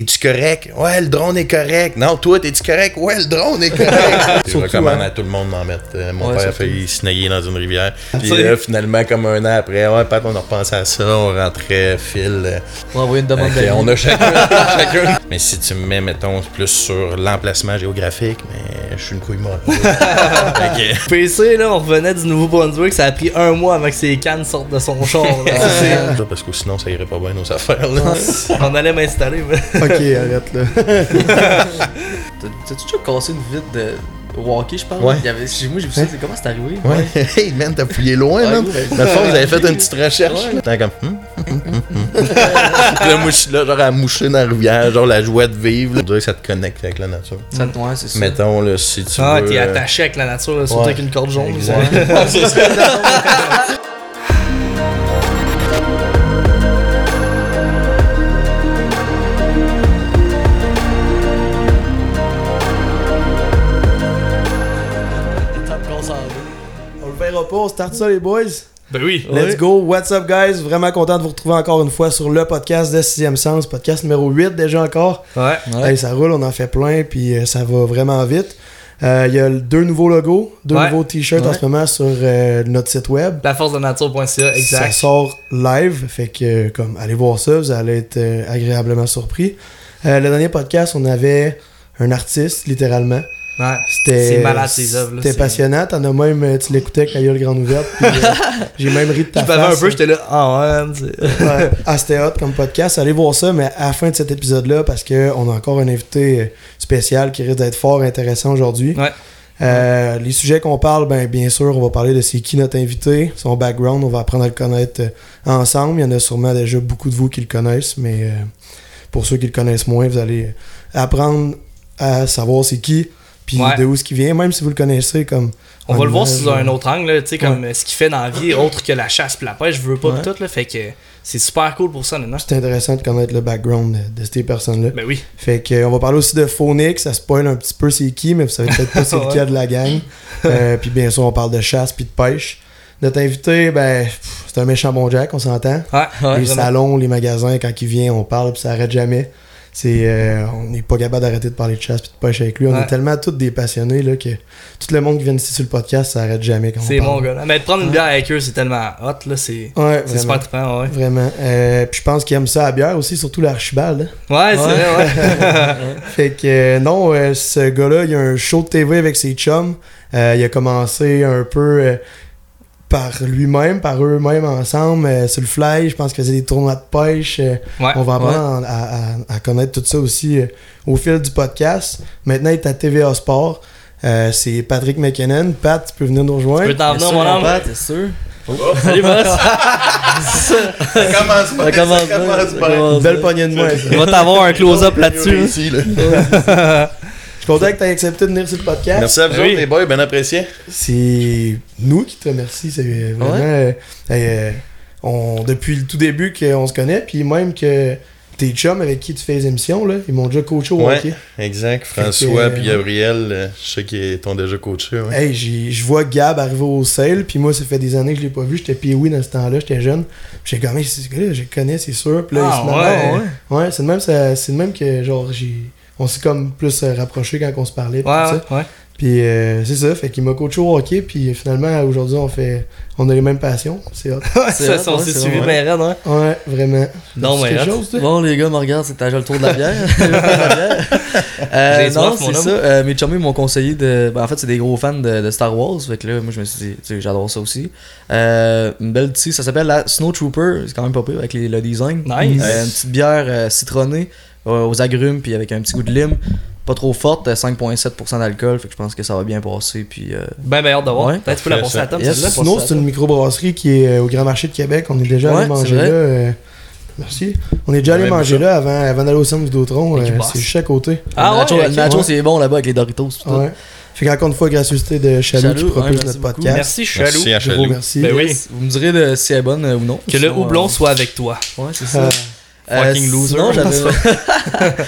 Es-tu correct? Ouais, le drone est correct. Non, toi, t'es-tu correct? Ouais, le drone est correct. Je Surtout, recommande hein. à tout le monde d'en mettre. Euh, mon Ouais, père a failli se nailler dans une rivière. Puis sais. là, finalement, comme un an après, ouais, Pat, on a repensé à ça. On rentrait, fil. euh, On va envoyer une demande d'avis. on a chacun, chacun. Mais si tu me mets, mettons, plus sur l'emplacement géographique, mais je suis une couille molle. Que- PC, là, on revenait du Nouveau-Brunswick, ça a pris un mois avant que ses cannes sortent de son char. là. Parce que sinon, ça irait pas bien nos affaires. Là. on allait m'installer, mais. Ok, arrête là. T'as- T'as-tu déjà cassé une vitre de walkie, je pense? Ouais. Il y avait, chez moi, j'ai vu ça. c'est Comment c'est arrivé? Ouais. Hey, man, t'as fouillé loin, Ouais, man. ouais. Dans le fond, vous avez fait une petite recherche. T'es comme. hum, hum, hum, hum. Puis là, moi, je suis là, genre à moucher dans la rivière, genre la joie de vivre. là. On dirait que ça te connecte avec la nature. Ça, ouais, c'est ça. Mettons, là, si tu Ah, veux. t'es euh, attaché avec la nature, là, surtout ouais. avec une corde jaune. on start ça les boys. Ben oui. Let's go, what's up guys? Vraiment content de vous retrouver encore une fois sur le podcast de 6ème Sens, podcast numéro 8 déjà encore. Ouais. Ouais. Hey, ça roule, on en fait plein, puis euh, ça va vraiment vite. Euh, Il y a deux nouveaux logos, deux Ouais. nouveaux t-shirts en ce moment sur euh, notre site web. Laforcedenature.ca, Ça exact. sort live, fait que comme allez voir ça, vous allez être euh, agréablement surpris. Euh, le dernier podcast, on avait un artiste, littéralement. Ouais. C'était C'est malade, ces œuvres, là, C'était passionnant. T'en as même, euh, tu l'écoutais avec la gueule grande ouverte. euh, J'ai même ri de ta Je bavais un face. peu, j'étais là, ah ouais, Ouais. Ah, c'était hot comme podcast. Allez voir ça, mais à la fin de cet épisode-là, parce qu'on a encore un invité euh, spécial qui risque d'être fort intéressant aujourd'hui. Ouais. Euh, les sujets qu'on parle, ben bien sûr, on va parler de c'est qui notre invité, son background, on va apprendre à le connaître ensemble. Il y en a sûrement déjà beaucoup de vous qui le connaissent, mais euh, pour ceux qui le connaissent moins, vous allez apprendre à savoir c'est qui, puis Ouais. de où ce qui vient, même si vous le connaissez comme. On va le voir sous un euh, autre angle, là, tu sais, comme ce qu'il fait dans la vie, autre que la chasse pis la pêche, je veux pas Ouais. tout, là, fait que c'est super cool pour ça, maintenant. C'est intéressant de connaître le background de, de ces personnes-là. Ben oui. Fait que, on va parler aussi de Phonics, ça spoil un petit peu c'est qui, mais vous savez peut-être pas c'est le cas de la gang. Euh, puis bien sûr, on parle de chasse puis de pêche. Notre invité, ben, c'est un méchant bon Jack, on s'entend. Les vraiment. salons, les magasins, quand il vient, on parle puis ça arrête jamais. C'est, euh, on n'est pas capable d'arrêter de parler de chasse puis de pêche avec lui. On Ouais. est tellement tous des passionnés là, que tout le monde qui vient ici sur le podcast, ça arrête jamais quand C'est mon gars. là. Mais de prendre une bière avec eux, c'est tellement hot, là, c'est Ouais, super trippant, ouais. Vraiment. Euh, puis je pense qu'il aime ça à bière aussi, surtout l'archibald. hein. Ouais, c'est vrai, ouais. Fait que euh, non, ce gars-là, il a un show de TV avec ses chums. Il a commencé un peu par lui-même, par eux-mêmes ensemble, euh, sur le fly. Je pense qu'il faisait des tournois de pêche. euh, Ouais. on va apprendre à, à- à connaître tout ça aussi euh, au fil du podcast. Maintenant, il est à TVA Sport. Euh, c'est Patrick McKinnon. Pat, tu peux venir nous Tu rejoindre. peux t'en venir, mon homme? Pat, T'es sûr? Salut, boss! Ça commence bien. Ça commence ça belle poignée de main. Il va t'avoir un close-up là-dessus. là. Content que tu aies accepté de venir sur le podcast. Merci à vous, Oui. autres, les boys, bien apprécié. C'est nous qui te remercions. C'est vraiment. euh, euh, on, depuis le tout début qu'on se connaît, puis même que tes chums avec qui tu fais les émissions, là, ils m'ont déjà coaché au Ouais. hockey. Exact. François que, puis euh, Gabriel, euh, je sais qu'ils t'ont déjà coaché. Ouais. Hey, j'ai- je vois Gab arriver au sale, puis moi, ça fait des années que je l'ai pas vu. J'étais pee dans ce temps-là, j'étais jeune. Puis J'ai comme, ce gars-là, je le connais, c'est sûr. Puis là, Ah, il se ouais, marre. Ouais, c'est de même, ça- c'est de même que, genre, j'ai. On s'est comme plus euh, rapprochés quand on se parlait. puis Ouais, tout ouais, ça. ouais. Puis euh, c'est ça, fait qu'il m'a coaché au hockey, puis finalement, aujourd'hui, on fait. On a les mêmes passions. C'est hot. Ouais, C'est ça, on s'est suivi bien raide, hein. Ouais, vraiment. Non, C'est mais chose? Bon, les gars, me regardent, c'est déjà le tour de la bière. Le tour de la bière. Euh, non, c'est ça. Euh, mes chummies m'ont conseillé de. ben, en fait, c'est des gros fans de, de Star Wars. Fait que là, moi, je me suis dit, tu sais, j'adore ça aussi. Euh, une belle petite, ça s'appelle la Snow Trooper. C'est quand même pas pire avec les- le design. Nice. Euh, une petite bière euh, citronnée aux agrumes, puis avec un petit goût de lime. Pas trop forte, euh, 5,7% d'alcool. Fait que je pense que ça va bien passer. Puis. euh, Ben, ben, hâte de voir. Ouais. Peut-être tu peux la passer à la table, Yes. Sinon, c'est une microbrasserie qui est euh, au Grand Marché de Québec. On est déjà Ouais, allé manger là. euh, Merci. On est déjà allé manger ça. là avant, avant d'aller au centre euh, bosse. c'est juste à côté. Ah le nacho, ouais, nacho, Ouais. c'est bon là-bas avec les Doritos. Ouais. Fait qu'encore une fois, gracieuseté de Chalou, Chalou, qui propose notre beaucoup. podcast. Merci, Chalou. Merci à Gros Chalou. merci. Ben oui. Vous me direz de, si elle est bonne euh, ou non. Que le houblon euh, soit avec toi. Ouais, c'est ça. Euh, Fucking loser. Sinon, j'avais.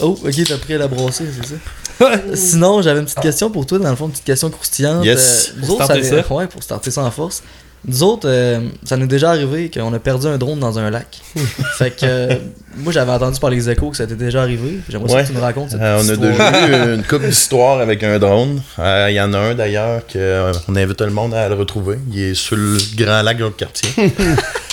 oh, ok, t'as pris à la brasser, c'est ça. sinon, j'avais une petite question pour toi, dans le fond, une petite question croustillante. Yes. Euh, Pour autres, starter ça. Ouais, pour starter ça en force. Nous autres, euh, ça nous est déjà arrivé qu'on a perdu un drone dans un lac. fait que euh, moi j'avais entendu par les échos que ça était déjà arrivé. J'aimerais Ouais. que tu nous racontes cette Euh, on a déjà eu une couple d'histoires avec un drone. Euh, Il y en a un d'ailleurs qu'on invite tout le monde à le retrouver. Il est sur le grand lac de notre quartier.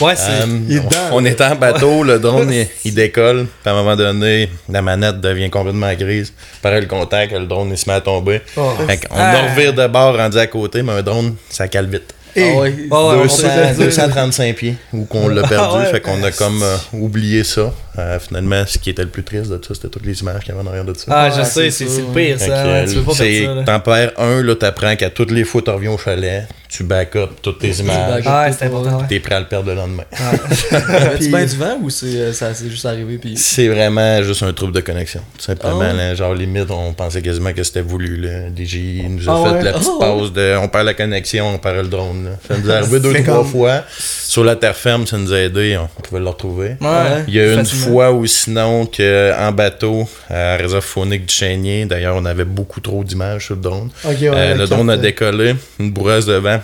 Ouais, c'est. Euh, il est on- on est en bateau, le drone il, il décolle, puis à un moment donné, la manette devient complètement grise. Pareil le contact, le drone il se met à tomber. Oh. Fait qu'on Ah. revire de bord rendu à côté, mais un drone, ça cale vite. Ah ouais. Ah ouais, on 200 s'est- 235 pieds, où qu'on l'a perdu, Ah ouais. fait qu'on a comme euh, oublié ça. Euh, finalement, ce qui était le plus triste de tout ça, c'était toutes les images qu'il y avait en arrière de ça. Ah, je Ah, sais, c'est le pire, ça. ouais, tu peux pas faire ça. là. T'en perds un, là, t'apprends qu'à toutes les fois tu reviens au chalet, tu back up toutes tes images. back Ah, c'est important. ouais. T'es prêt à le perdre le lendemain. Avais-tu Puis- bien du vent ou c'est, euh, ça s'est juste arrivé puis. C'est vraiment juste un trouble de connexion. Tout simplement, Ah là, genre limite, on pensait quasiment que c'était voulu. Là. DJ nous a Ah fait ouais? la petite Ah ouais? pause de on perd la connexion, on perd le drone. là. Ça nous est arrivé deux, trois comme- fois. Sur la terre ferme, ça nous a aidé, on, on pouvait le retrouver. Ouais. Il y a une fois ou sinon que en bateau, à réserve faunique du Chénier, d'ailleurs on avait beaucoup trop d'images sur le drone. Euh, la le drone a carte, décollé, une bourrasse devant,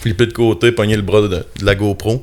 flippé de côté, pogné le bras de, de la GoPro,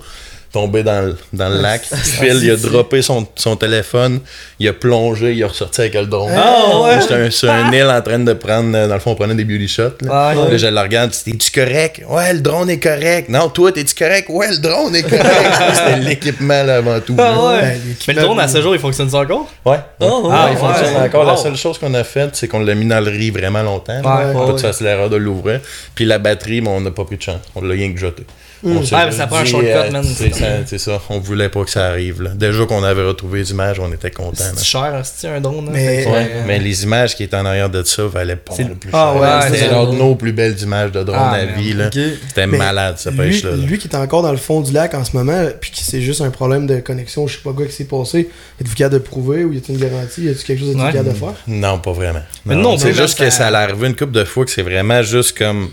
tombé dans le, dans le lac. Phil, il a droppé son, son téléphone, il a plongé, il a ressorti avec le drone. Ah, ouais. J'étais un- sur un île en train de prendre, dans le fond, on prenait des beauty shots. Là, Ouais. Là, je le regarde, t'es-tu correct? Ouais, le drone est correct. Non, toi, t'es-tu correct? Ouais, le drone est correct. C'était l'équipement là, avant tout. Ah Mais le drone à ce jour, il fonctionne encore? Ouais. Oh, Ah, il fonctionne encore. La seule chose qu'on a faite, c'est qu'on l'a mis dans le riz vraiment longtemps. Pas fasses l'erreur de l'ouvrir. Puis la batterie, mais on n'a pas pris de chance. On l'a rien que jeté. On s'est Ouais, mais juste ça prend un shortcut, euh, man. C'est ça, c'est ça. On voulait pas que ça arrive. Là. Déjà qu'on avait retrouvé les images, on était contents. C'est cher, c'est un drone. hein? Mais- Ouais, euh, mais les images qui étaient en arrière de ça valaient pas C'est- le plus Ah cher. ouais, c'est c'est ça. genre de nos plus belles images de drone Ah, à vie. là. Ok. C'était malade, lui, pêche-là. là. lui qui est encore dans le fond du lac en ce moment, puis qui c'est juste un problème de connexion, je sais pas quoi qui s'est passé. Êtes-vous capable de prouver ou y a-t-il une garantie? Y a-t-il quelque chose que Ouais. tu capable de faire? Non, pas vraiment. Mais non, c'est juste que ça- ça allait arriver une couple de fois que c'est vraiment juste comme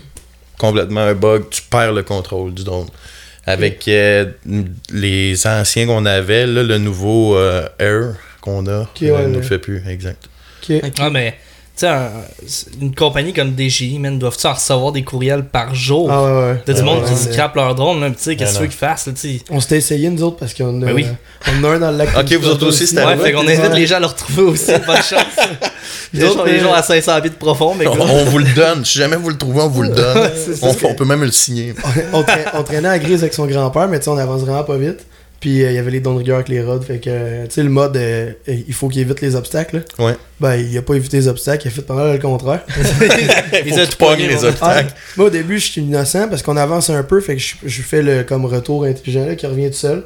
complètement un bug. Tu perds le contrôle du drone. Avec euh, les anciens qu'on avait, là, le nouveau euh, Air qu'on a, ouais, euh, ne le fait plus, exact. Ah, mais, sais, un- une compagnie comme DJI, man, doivent-tu en recevoir des courriels par jour? Ah ouais, ouais. T'as du Ouais, monde ouais, qui ouais. scrape leur drone, là, tu sais, qu'est-ce que Ouais, tu veux non. qu'ils fassent, là, tu sais? On s'était essayé nous autres parce qu'on a, Ben oui. on a un dans le lac. Ok, vous autres aussi, c'était Ouais, fait qu'on invite les gens à le retrouver aussi, bonne chance. Les gens, les gens à 500 pieds de profond, mais On, quoi. on vous le donne. Si jamais vous le trouvez, on vous le donne. on, on peut même le signer. on, tra- on traînait à Grise avec son grand-père, mais tu sais, on avance vraiment pas vite. Puis euh, il y avait les dons de rigueur avec les rods. Fait que, euh, tu sais, le mode, euh, il faut qu'il évite les obstacles. là. Ouais. Ben, il a pas évité les obstacles, il a fait pas mal le contraire. Que tu pognes pogné, les ouais. Ah, obstacles. moi, au début, je suis innocent parce qu'on avance un peu. Fait que je, je fais le comme retour intelligent là, qui revient tout seul.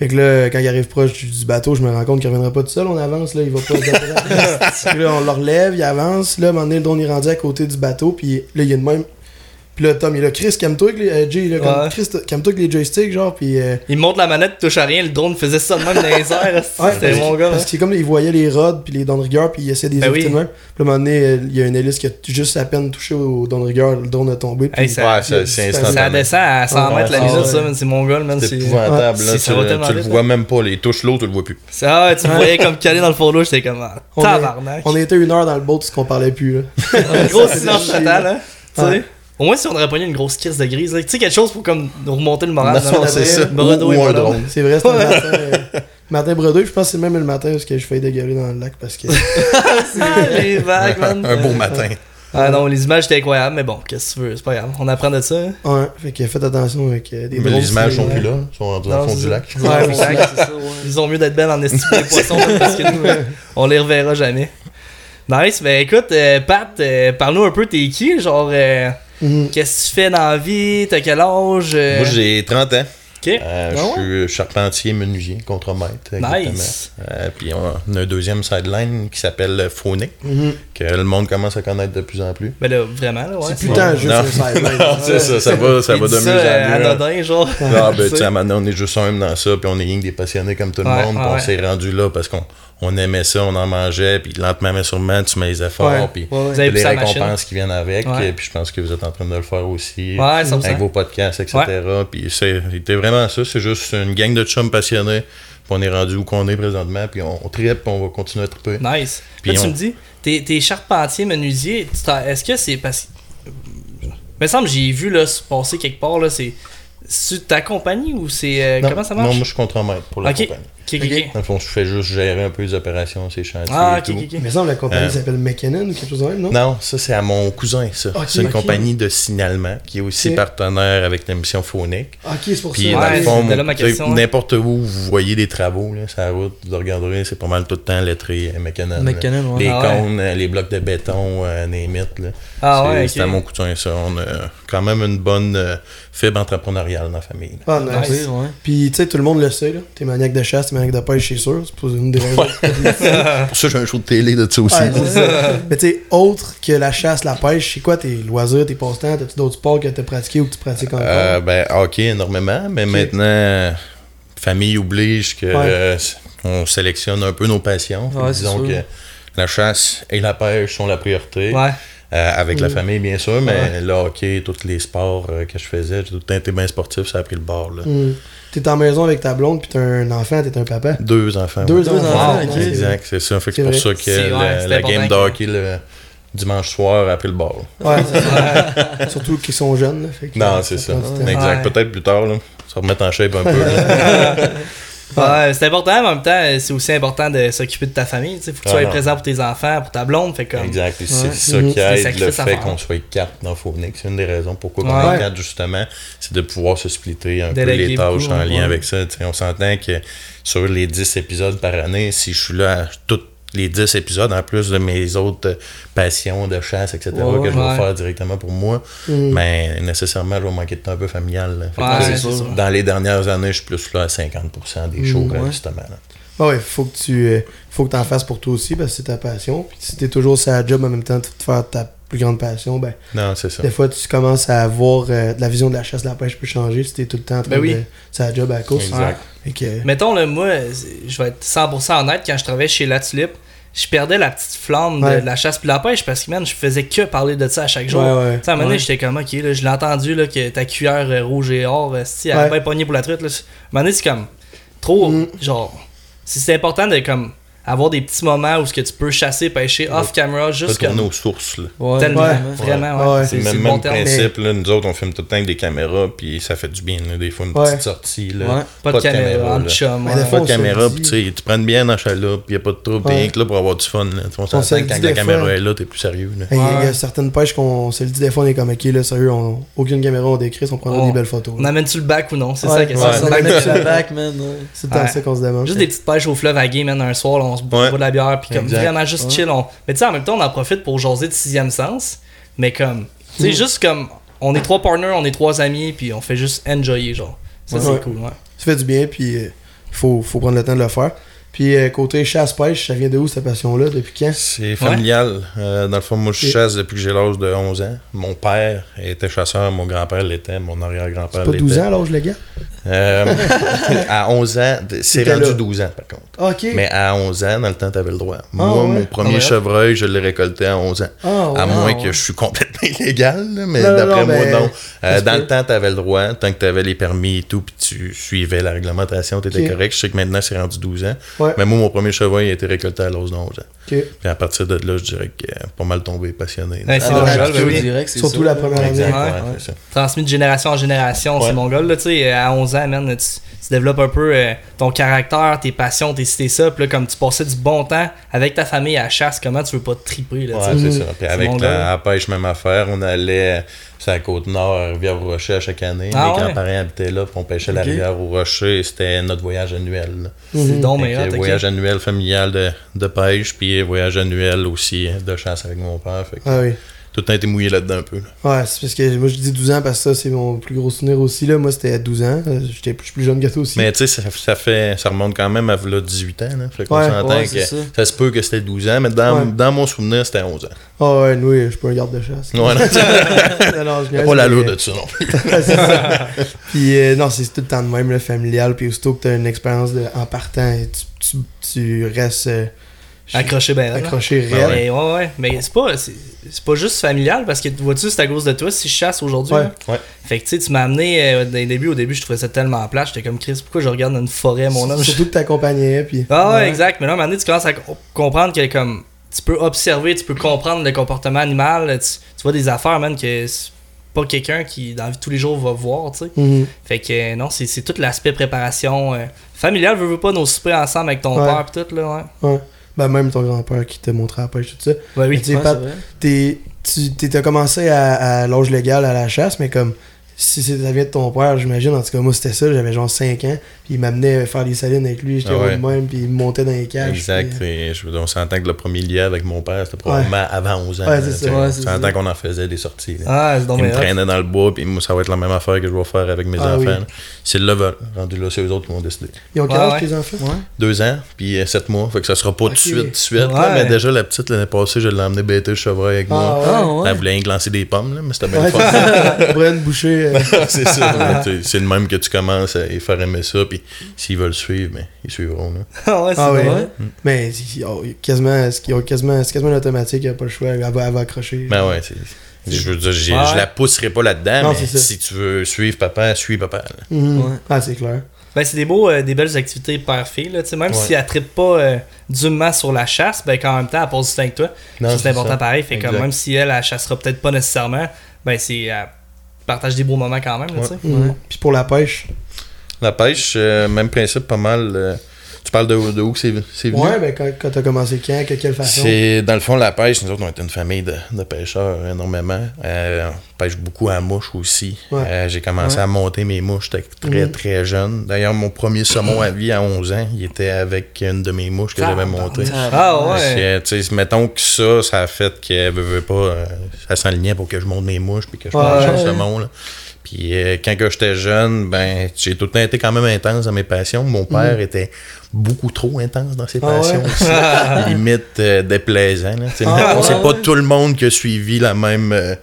Fait que là, quand il arrive proche du, du bateau, je me rends compte qu'il reviendra pas tout seul. On avance, là, il va pas. Là, on le relève, il avance. Là, à un moment donné, le drone est rendu à côté du bateau. Puis là, il y a de même. Puis là, Tom, il là, Chris, calme-toi avec les. euh, Jay, il comme, Ouais. Chris, calme-toi avec les joysticks, genre. Puis. euh, Il monte la manette, touche à rien, le drone faisait ça de même dans les airs. Ouais, C'était parce mon que- gars. Parce hein. qu'il comme il voyait les rods puis les dons de rigueur puis il essayait des Ben oui. de même. Puis à un moment donné, euh, il y a une hélice qui a juste à peine touché au don de rigueur, le don a tombé. Puis Hey, ça- Ouais, ça- c'est Ça Ça instantané. descend à 100 Ouais, mètres la ça, minute, ouais. ça. C'est mon gars, man. C'est C'est épouvantable. Ouais, là. c'est- Tu, le vois même pas. Les touches l'eau, tu le vois plus. c'est- Ah tu me voyais comme calé dans le fond d'eau, j'étais comme ah, tabarnak. on était une heure dans le boat parce qu'on parlait plus. Là. Un gros silence total, hein. Tu sais. Au moins, si on aurait pogné une grosse crise de grise, tu sais, quelque chose pour comme nous remonter le moral. Non, dans c'est le- ça. Brodo Ou- un drone. C'est vrai, c'était le matin. euh, matin bredouille, je pense que c'est même le matin parce que je failli dégueuler dans le lac parce que. Ah, les vagues, man. Un beau matin. Ah non, les images étaient incroyables, mais bon, qu'est-ce que tu veux, c'est pas grave. On apprend de ça. hein. ouais, fait que faites attention avec euh, des Mais les images c'est- sont plus là. Ils sont rendus le fond c'est du lac. Ouais, c'est ça, ouais. Ils ont mieux d'être belles en estime les poissons parce que nous, euh, on les reverra jamais. Nice, ben écoute, euh, Pat, euh, parle-nous un peu, t'es qui? Genre, Mhm. qu'est-ce que tu fais dans la vie? T'as quel âge? euh? Moi, j'ai 30 ans. Ok. Euh, Ah je suis charpentier menuisier, contremaître. exactement. Nice. Euh, puis on a un deuxième sideline qui s'appelle Phonic, Mhm. que le monde commence à connaître de plus en plus. Ben là, vraiment, là, ouais. C'est plus tant juste Non. un sideline. Non, c'est ça, ça va, ça va de mieux euh, en mieux. anodin, genre. Ah, ben, Tu sais. maintenant, on est juste un dans ça, puis on est rien que des passionnés comme tout le Ouais, monde, puis on ouais. s'est rendu là parce qu'on on aimait ça, on en mangeait, puis lentement mais sûrement, tu mets les efforts, Ouais, puis ouais, ouais. Vous avez les récompenses qui viennent avec, Ouais. et puis je pense que vous êtes en train de le faire aussi. Avec vos podcasts, etc. Puis c'était vraiment ça, c'est juste une gang de chums passionnés, puis on est rendu où qu'on est présentement, puis on, on trippe, puis on va continuer à tripper. Nice. Puis là, tu me dis, t'es, t'es charpentier, menuisier. Est-ce que c'est parce que. Il me semble, j'ai vu là, se passer quelque part, là, c'est. C'est ta compagnie ou c'est. euh, comment ça marche? Non, moi je suis contre-maître pour la compagnie. Ok, ok, ok. Dans le fond, je fais juste gérer un peu les opérations, ces chantiers Ah, et ok, tout. ok, ok. Semble que la compagnie Euh. s'appelle McKinnon ou quelque chose de même, non? Non, ça c'est à mon cousin, ça. Ok, c'est une ok. compagnie de signalement qui est aussi Ok. partenaire avec l'émission Phonique. Ok, c'est pour Puis ça. dans Ouais, le fond, c'était là ma tu sais, question, hein. n'importe où vous voyez des travaux, là, sur la route, vous regarderez, c'est pas mal tout le temps lettré euh, McKinnon. là. McKinnon, ouais. Les Ah ouais. cônes, euh, les blocs de béton, euh, les mythes. Là. Ah c'est, ouais, c'est à mon cousin, ça. On a quand même une bonne euh, fibre entrepreneuriale dans la famille. là. Ah, nice. Ouais. Puis, tu sais, tout le monde le sait, là. T'es maniaque de chasse, t'es maniaque de pêche, c'est sûr. C'est pas une des raisons. Pour ça, j'ai un show de télé de ça aussi. Ouais, c'est ça. Mais tu sais, autre que la chasse, la pêche, c'est quoi tes loisirs, tes passe-temps? T'as-tu d'autres sports que t'as pratiqués ou que tu pratiques encore? Euh, ben, hockey énormément, mais maintenant, euh, famille oblige que Ouais. euh, on sélectionne un peu nos passions. Ouais, disons sûr. que la chasse et la pêche sont la priorité. Ouais. Euh, avec la Mm. famille, bien sûr, mais Ouais. le hockey, tous les sports euh, que je faisais, j'ai tout le temps été bien sportif, ça a pris le bord. Là. Hmm. T'es en maison avec ta blonde, puis t'as un enfant, t'es un papa. Deux enfants. Deux ouais. Enfants, ok. Exact, c'est ça. Fait que C'est pour ça que la, la game que- de hockey le dimanche soir a pris le bord. Ouais, c'est ça. Surtout qu'ils sont jeunes, là. Fait que, Non, c'est ça. Exact. Ouais. Peut-être plus tard, là. Ça remettre en shape un peu. Ouais, c'est important, mais en même temps, c'est aussi important de s'occuper de ta famille. Tu sais, faut que tu Ah, sois non. présent pour tes enfants, pour ta blonde. Fait comme. Exact. C'est Ouais. ça qui aide le fait qu'on soit quatre dans Phonics. C'est une des raisons pourquoi Ouais. on est quatre, justement. C'est de pouvoir se splitter un peu les tâches beaucoup, en ouais. lien avec ça. Tu sais, on s'entend que sur les 10 épisodes par année, si je suis là à tous les 10 épisodes, en plus de mes autres euh, passions de chasse, etc., Ouais, que je ouais. vais faire directement pour moi, mais nécessairement, je vais manquer de temps un peu familial. que sûr. Dans les dernières années, je suis plus là à 50% des shows, ouais. justement. là. Ah ouais, faut que tu euh, faut que t'en fasses pour toi aussi parce que c'est ta passion. Puis si t'es toujours sur la job en même temps de faire ta plus grande passion, ben Non, c'est ça. des fois tu commences à avoir euh, la vision de la chasse, de la pêche peut changer si t'es tout le temps en train Ben oui. de sur la job à la course. Exact. Fait que, Mettons, là, moi, je vais être 100% honnête, quand je travaillais chez La Tulipe, je perdais la petite flamme de- Ouais. de, la chasse puis de la pêche parce que, man, je faisais que parler de ça à chaque jour. Ouais, ouais. Tu sais, à un moment donné, j'étais comme, ok, là, je l'ai entendu, là, que ta cuillère euh, rouge et or, euh, si elle a Ouais. bien pogné pour la truite, là. À un moment donné, c'est comme, trop, Mm. genre, si c'est important de, comme, avoir des petits moments où ce que tu peux chasser, pêcher off camera, juste comme, aux sources. Là. Ouais, tellement, Ouais. vraiment, Ouais. ouais. Ouais. C'est le même bon terme. principe, là, nous autres on filme tout le temps avec des caméras, puis ça fait du bien, là, des fois une Ouais. petite sortie, là. Ouais. Pas de caméra, en là. chum. Pas de on caméra, dit- puis tu tu prends bien dans la chaloupe, puis y a pas de trouble, t'es Ouais. rien que là pour avoir du fun. Tu On se s'entend que quand la des caméra est là, t'es plus sérieux. Il y, a- il y a Ouais. certaines pêches qu'on se le dit des fois, on est comme ok là sérieux, on, aucune caméra on décrit, on prendra On- des belles photos. On amène-tu le bac ou non? C'est ça la question. C'est Ça le bac de- man. C'est ça qu'on se demande. Juste des petites pêches au fleuve à game, man, un soir, là, on se boit de la bière, puis comme Exact. vraiment juste chill. On... Mais tu sais, en même temps, on en profite pour jaser de sixième sens, mais comme, tu sais, juste comme, on est trois partners, on est trois amis, puis on fait juste enjoyer, genre. Ça, c'est cool, ouais. Ça fait du bien, puis il faut, faut prendre le temps de le faire. Puis euh, côté chasse-pêche, ça vient de où cette passion-là Depuis quand? C'est familial. Euh, dans le fond, moi, je chasse depuis que j'ai l'âge de 11 ans. Mon père était chasseur, mon grand-père l'était, mon arrière-grand-père Pas l'était. 12 ans l'âge légal Euh, à 11 ans, c'est T'étais rendu là. 12 ans, par contre. Ok. Mais à 11 ans, dans le temps, t'avais le droit. Moi, ouais? mon premier Ah ouais? chevreuil, je l'ai récolté à 11 ans. Ah, ouais. À moins Ah, que je suis complètement illégal, mais d'après moi, non. Euh, dans le temps, tu avais le droit. Tant que tu avais les permis et tout, puis tu suivais la réglementation, tu étais Ok. correct. Je sais que maintenant, c'est rendu 12 ans. Ouais. Mais moi, mon premier cheval, il a été récolté à de 11 ans. Ok. Puis à partir de là, je dirais que euh, pas mal tombé passionné. Ouais, c'est normal, Surtout ça, la première année. Ouais, ça. Transmis de génération en génération, Ouais. c'est mon gars, là, tu sais, à 11 ans, man, tu, tu développes un peu euh, ton caractère, tes passions, tes cités ça, puis là, comme tu passais du bon temps avec ta famille à la chasse, comment tu veux pas te triper, là, c'est ça. Puis avec la pêche, même affaire, on allait sur la côte nord, à Rivière-au-Rocher à chaque année. Ah Mes ouais? grands-parents habitaient là, puis on pêchait la. Rivière-au-rocher. C'était notre voyage annuel. là. C'est donc meilleur, voyage annuel familial de, de pêche, puis voyage annuel aussi de chasse avec mon père. Fait que Ah oui. Tout le temps été mouillé là-dedans un peu. là. Ouais, c'est parce que moi je dis 12 ans parce que ça c'est mon plus gros souvenir aussi. Là. Moi c'était à 12 ans. Euh, J'étais je suis plus jeune que toi aussi. Mais tu sais, ça, ça fait ça remonte quand même à là, 18 ans. Là. Fait qu'on Ouais, s'entend ouais, que c'est ça. ça. se peut que c'était 12 ans, mais dans, Ouais. dans mon souvenir, c'était 11 ans. Ah ouais, oui, je suis pas un garde de chasse. Ouais, non, Non, non, je pas l'allure de ça non plus. Ça. Puis euh, non, c'est tout le temps de même, le familial. Puis aussitôt que t'as une expérience de, en partant, tu, tu, tu restes euh, Accroché ben accroché réel. Mais ouais, ouais. Mais c'est pas, c'est, c'est pas juste familial parce que vois-tu, c'est à cause de toi si je chasse aujourd'hui. Ouais. là. Ouais. Fait que tu sais, tu m'as amené euh, dans les débuts. Au début, je trouvais ça tellement plat. J'étais comme Chris, pourquoi je regarde dans une forêt, mon homme? Surtout que t'accompagnais. Puis... Ah ouais, Ouais. exact. Mais là, à un moment donné, tu commences à co- comprendre que comme tu peux observer, tu peux comprendre le comportement animal. Tu, tu vois des affaires, man, que c'est- pas quelqu'un qui, dans la vie de tous les jours, va voir, tu sais. Mhm. Fait que euh, non, c'est c'est tout l'aspect préparation euh, familiale, veux, veux pas nos souper ensemble avec ton Ouais. père pis tout, là, ouais. Ouais. Ben, même ton grand-père qui t'a montré la pêche, tout ça. Ouais, oui. Tu sais, tu t'es- t'as commencé à, à l'âge légal à la chasse, mais comme si c'est- ça vient de ton père, j'imagine, en tout cas, moi c'était ça, j'avais genre 5 ans, puis il m'amenait faire des salines avec lui, j'étais Ah ouais. même, puis il me montait dans les cages. Exact. puis, Et je, on s'entend que le premier lien avec mon père, c'était probablement avant 11 ans. Ouais, c'est on c'est s'entend qu'on en faisait des sorties. Ah, c'est donc il me traînait dans le bois, puis moi, ça va être la même affaire que je vais faire avec mes Ah enfants. oui. S'ils le rendu là, c'est eux autres qui vont décider. Ils ont quel âge tes enfants? Ouais. Deux ans, puis euh, sept mois, fait que ça sera pas tout de suite, tout de suite. là, mais déjà, la petite, l'année passée, je l'ai emmené bêter le chevreuil avec moi. Ah, ouais. ouais. Elle voulait lancer des pommes, là, mais c'était bien c'est fun. Brian Boucher. c'est ça. C'est le même que tu commences à les faire aimer ça, puis s'ils veulent suivre, ben, ils suivront. Là. Ah ouais, c'est Ah ouais? bon. Ouais. mais ils ont quasiment, ils ont quasiment, c'est quasiment automatique, il n'y a pas le choix, elle va, elle va accrocher. Ben ouais, c'est. Je veux dire, Ouais. je la pousserai pas là-dedans, mais si tu veux suivre papa, suis papa. Mhm. Ouais. Ah, c'est clair. Ben, c'est des beaux, euh, des belles activités là. Sais, même Ouais. si elle trippe pas euh, durement sur la chasse, ben, qu'en même temps, elle passe du temps avec toi. C'est important ça. pareil. Fait que même si elle, elle chassera peut-être pas nécessairement, ben, c'est. Elle partage des beaux moments quand même, Ouais. Puis pour la pêche? La pêche, euh, même principe, pas mal. Tu parles de, de où c'est venu? Ouais, ben quand, quand t'as commencé quand, que quelle façon? C'est dans le fond la pêche. Nous autres, on est une famille de, de pêcheurs énormément. Euh, on pêche beaucoup à mouche aussi. Ouais. Euh, J'ai commencé Ouais. à monter mes mouches j'étais très Mhm. très jeune. D'ailleurs, mon premier saumon à vie à 11 ans, il était avec une de mes mouches que j'avais montée. Ah ouais. Que, tu sais, mettons que ça, ça a fait qu'elle veut, veut pas, euh, ça s'alignait pour que je monte mes mouches puis que je Ouais, mange ouais. le saumon. Là. Puis euh, quand que j'étais jeune, ben j'ai tout le temps été quand même intense dans mes passions. Mon père était beaucoup trop intense dans ses Mm. Ah passions ouais? aussi. Limite euh, déplaisant. là. Ah c'est ouais, pas tout le monde qui a suivi la même. euh,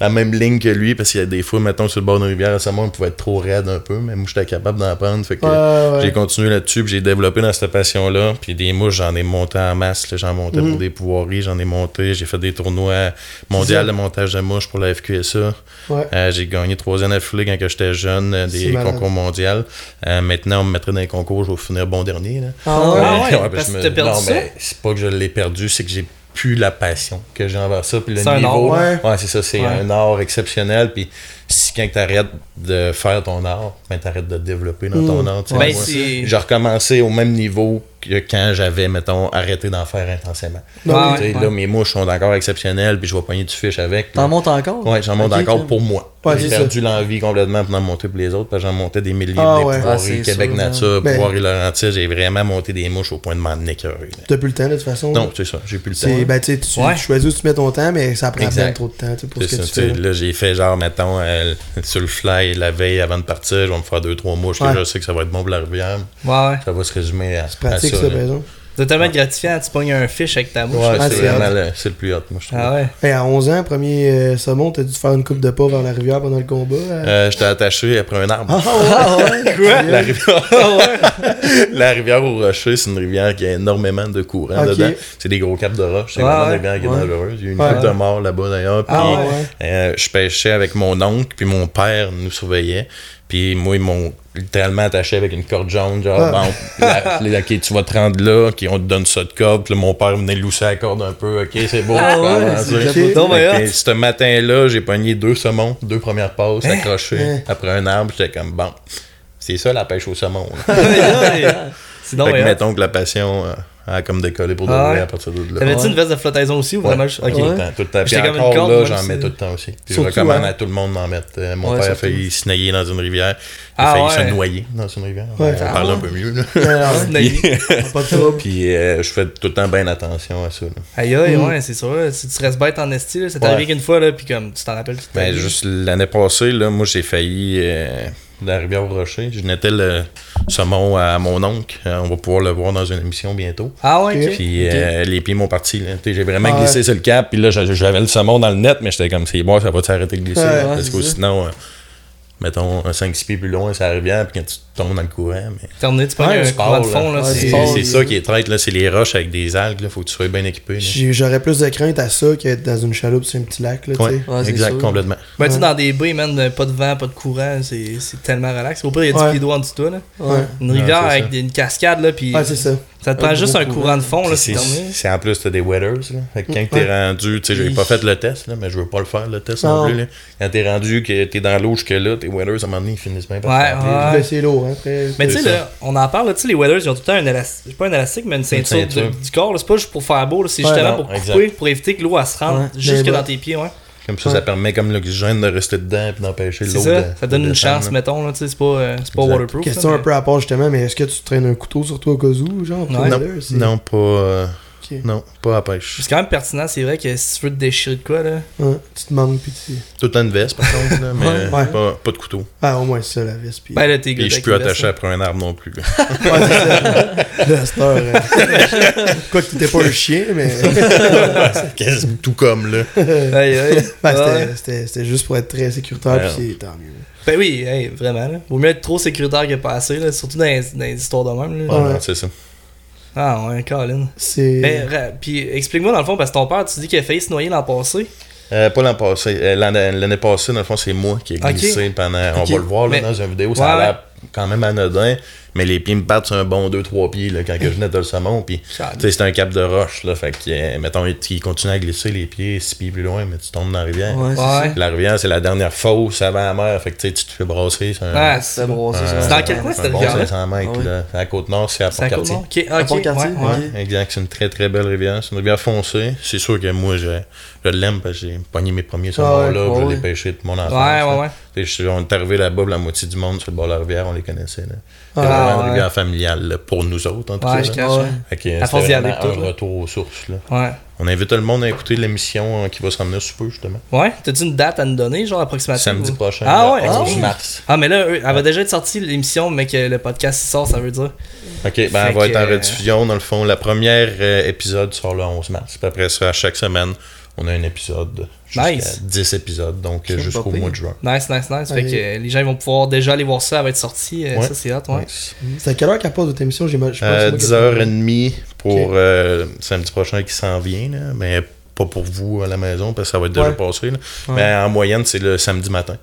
la même ligne que lui, parce qu'il y a des fois, mettons, sur le bord d'une rivière, à saumon, il pouvait être trop raide un peu, mais moi, j'étais capable d'en prendre. Fait que Ouais, ouais. j'ai continué là-dessus, puis j'ai développé dans cette passion-là. Puis des mouches, j'en ai monté en masse. J'en montais Mhm. pour des pouvoiries, j'en ai monté. J'ai fait des tournois mondiaux de montage de mouches pour la FQSA. Ouais. Euh, j'ai gagné troisième affilée quand que j'étais jeune, euh, des concours mondiaux. Euh, maintenant, on me mettrait dans les concours, je vais finir bon dernier. Là. Ah ouais? Ah ouais, ben, parce je que t'as perdu non, ça? mais c'est pas que je l'ai perdu, c'est que j'ai plus la passion que j'ai envers ça. Puis le C'est un niveau. art, ouais, c'est ça, c'est Ouais. un art exceptionnel. Puis si quand t'arrêtes de faire ton art, ben t'arrêtes de te développer dans ton Mm. art. Ben, j'ai recommencé au même niveau que quand j'avais, mettons, arrêté d'en faire intensément. Ouais, oui. Ouais. Là, mes mouches sont encore exceptionnelles, puis je vais pogner du fiche avec. T'en montes encore? Ouais, j'en monte encore pour moi. Ouais, J'ai perdu l'envie complètement pour en monter pour les autres, parce que j'en montais des milliers Ah de ouais. Ah, Québec sûr, Nature, Ben- Poirier Laurentides. J'ai vraiment monté des mouches au point de m'en écœurer. T'as plus le temps de toute façon. Non, c'est ça, j'ai plus le temps. Ben, tu choisis où tu mets ton temps, mais ça prend bien trop de temps pour ce que tu fais. là, j'ai fait genre, mettons, euh, sur le fly la veille avant de partir, je vais me faire deux, trois mouches Ouais. que je sais que ça va être bon pour la rivière. Ouais, ouais. Ça va se résumer à, C'est pratique à ça, ça. Tellement gratifiant, tu pognes un fish avec ta bouche. Ouais, Ah, c'est le, c'est le plus hot, moi, je trouve. Ah ouais? Hey, à 11 ans, premier euh, saumon, t'as dû faire une coupe de pas vers la rivière pendant le combat. euh? Euh, J'étais attaché après un arbre. Ah ouais? Quoi? La rivière, la rivière au rocher, c'est une rivière qui a énormément de courant dedans. C'est des gros caps de roche. C'est Ouais, vraiment ouais. une rivière qui est Ouais. dangereuse. Il y a une Ouais. coupe de mort là-bas d'ailleurs. Puis, Ah ouais? euh, je pêchais avec mon oncle, puis mon père nous surveillait. Puis moi, ils m'ont littéralement attaché avec une corde jaune. Genre, Ah. bon, la- la- ok, tu vas te rendre là, ok, on te donne ça de corde. Puis là, mon père venait lousser la corde un peu. Ok, c'est beau. Ah ouais, que, hot. ce matin-là, j'ai pogné deux saumons, deux premières passes accrochées Hein? après un arbre. J'étais comme, bon, c'est ça la pêche au saumon. C'est donc que mettons que la passion euh, a comme décollé pour de Ah ouais? à partir de là. T'avais-tu Ouais. une veste de flottaison aussi ou vraiment? juste- Ok. Tout le Ouais. temps, tout le temps. Puis encore corde, là, j'en mets tout le temps aussi. Puis je Surtout, recommande hein? à tout le monde d'en mettre. Euh, mon Ouais, père a failli se noyer dans une rivière. Il a Ah failli ouais. se noyer dans une rivière. Ouais. On Ah parle un peu mieux. Là. Alors, Nagui. pas de trouble. Puis euh, je fais tout le temps bien attention à ça. là. Aïe aïe, Mm. ouais, c'est sûr. Si tu restes bête en esti, là, ça arrivé qu'une fois, là, puis comme tu t'en rappelles tout Ben, juste l'année passée, là, moi, j'ai failli euh, la rivière au Rocher. Je nettais le saumon à mon oncle. On va pouvoir le voir dans une émission bientôt. Ah ouais, ok. Ok. Puis euh, les pieds m'ont parti. J'ai vraiment Ah glissé sur le cap. Puis là, j'a- j'avais le saumon dans le net, mais j'étais comme, c'est bon, ça va s'arrêter de glisser? Ouais, là, ouais, parce que sinon, euh, mettons, un 5-6 pieds plus loin, c'est la rivière. Puis quand tu tombes dans le courant, mais. Terminé, tu Ouais, un c'est courant de fond, là. là. c'est- ça qui est traite, là. C'est les roches avec des algues. Il faut que tu sois bien équipé. là. J'aurais plus de crainte à ça qu'être dans une chaloupe sur un petit lac. Là, Ouais. Ouais, exact, sûr. complètement. Ben, tu dans des baies, man, pas de vent, pas de courant, c'est c'est tellement relax. Au pire, il y a 10 Ouais. pieds d'eau en dessous de toi, là. Ouais. Une rivière avec une cascade, là, puis Ouais, c'est ça. Ça te prend juste un courant de fond, là, c'est C'est- en plus, t'as des weathers. Là. Fait que quand t'es rendu, tu sais, j'ai pas fait le test, là, mais je veux pas le faire le test non, plus. Là. Quand t'es rendu que t'es dans l'eau jusque-là, tes weathers, à un moment donné, ils finissent bien par Ouais, ouais. là. Ben, c'est lourd, hein. Après, Mais tu sais, là, on en parle, là, tu sais, les Weathers, ils ont tout le temps un élastique, pas un élastique, mais une ceinture, du corps, là. c'est pas juste pour faire beau, là, c'est justement pour couper, pour éviter que l'eau elle se rentre jusque Mais dans tes pieds, ouais. Comme ça, Ouais. ça permet comme l'oxygène de rester dedans et d'empêcher l'eau ça, de ça donne de une chance, là. mettons, là, tu sais, c'est pas, euh, c'est pas waterproof. Question là, un peu à part justement, mais est-ce que tu traînes un couteau sur toi au cas où, genre pour Ouais. les Non, non, pas, euh, Non, pas à pêche. C'est quand même pertinent, c'est vrai que si tu veux te déchirer de quoi, là. Ouais, tu te manques puis tu. Tout en veste, par contre, là, mais Ouais. Ouais. Pas, pas de couteau. Ah, au moins c'est ça la veste. Puis... Ben là, t'es Et je suis plus une attaché là. après un arbre non plus. Ouais, c'est ça. Euh, Quoi que t'étais pas un chien, mais. C'est quasiment tout comme là? Aïe, aïe. Ben, c'était- Ouais. c'était c'était juste pour être très sécuritaire, Ouais. puis c'est tant mieux. Ben oui, hey, vraiment, là. Vaut mieux être trop sécuritaire que pas assez, là, surtout dans les, dans les histoires de même, là. Ouais, c'est ça. Ah ouais, Colin. C'est. Ben, ra- puis explique-moi dans le fond, parce que ton père, tu dis qu'il a failli se noyer l'an passé. Euh, pas l'an passé. Euh, l'année, l'année passée, dans le fond, c'est moi qui ai glissé pendant. On va le voir là, Mais- dans une vidéo. Ça Ouais, a l'air quand même anodin. Mais les pieds me battent sur un bon 2-3 pieds là, quand que je venais de le saumon. Puis, c'était un cap de roche. Là, fait que, euh, mettons, il continue à glisser les pieds 6 pieds plus loin, mais tu tombes dans la rivière. Ouais, c'est Ouais. ça. La rivière, c'est la dernière fosse avant la mer. Fait que tu sais, tu te fais brasser. C'est un, C'est c'est. C'est dans quel coin, cette un bon rivière-là? 500 mètres. Oui. là. À la Côte-Nord, c'est à C'est à Port-Cartier. Côte-Nord? Ok, À ok, Port-Cartier, ouais, ouais. ouais. Ouais, exact. C'est une très très belle rivière. C'est une rivière foncée. C'est sûr que moi, je, je l'aime parce que j'ai pogné mes premiers saumons ouais, là. je l'ai ouais. pêché toute mon enfance. Ouais, là. ouais, ouais. Tu sais, je- On est arrivé là-bas, la moitié du monde sur le bord de la rivière, on les connaissait. là. C'est Ah, vraiment ouais. une rivière familiale là, pour nous autres, en tout Ouais, cas. À c'était force d'y aller, un là. retour aux sources. Là. Ouais. On invite tout le monde à écouter l'émission euh, qui va s'en venir sous peu, justement. Ouais, t'as-tu une date à nous donner, genre approximative Samedi ou- prochain, Ah ouais, 11 ok. mars. Ah, mais là, elle va déjà être sortie l'émission, mais que le podcast sort, ça veut dire. OK, ben, Fait elle va être en euh, rediffusion. Dans le fond, la première euh, épisode sort le 11 mars. Puis après ça, à chaque semaine, on a un épisode. Jusqu'à Nice. 10 épisodes, donc jusqu'au mois de juin. Nice, nice, nice. Fait que les gens vont pouvoir déjà aller voir ça, elle va être sortie. euh, Ouais. Ça, c'est hot, ouais. Nice. C'est à quelle heure qu'elle passe votre émission? J'ai mal- je pense que Euh, 10h30 pour Ok. euh, samedi prochain qui s'en vient, là, mais pas pour vous à la maison parce que ça va être déjà Ouais. passé. là. Ouais. Mais en moyenne, c'est le samedi matin.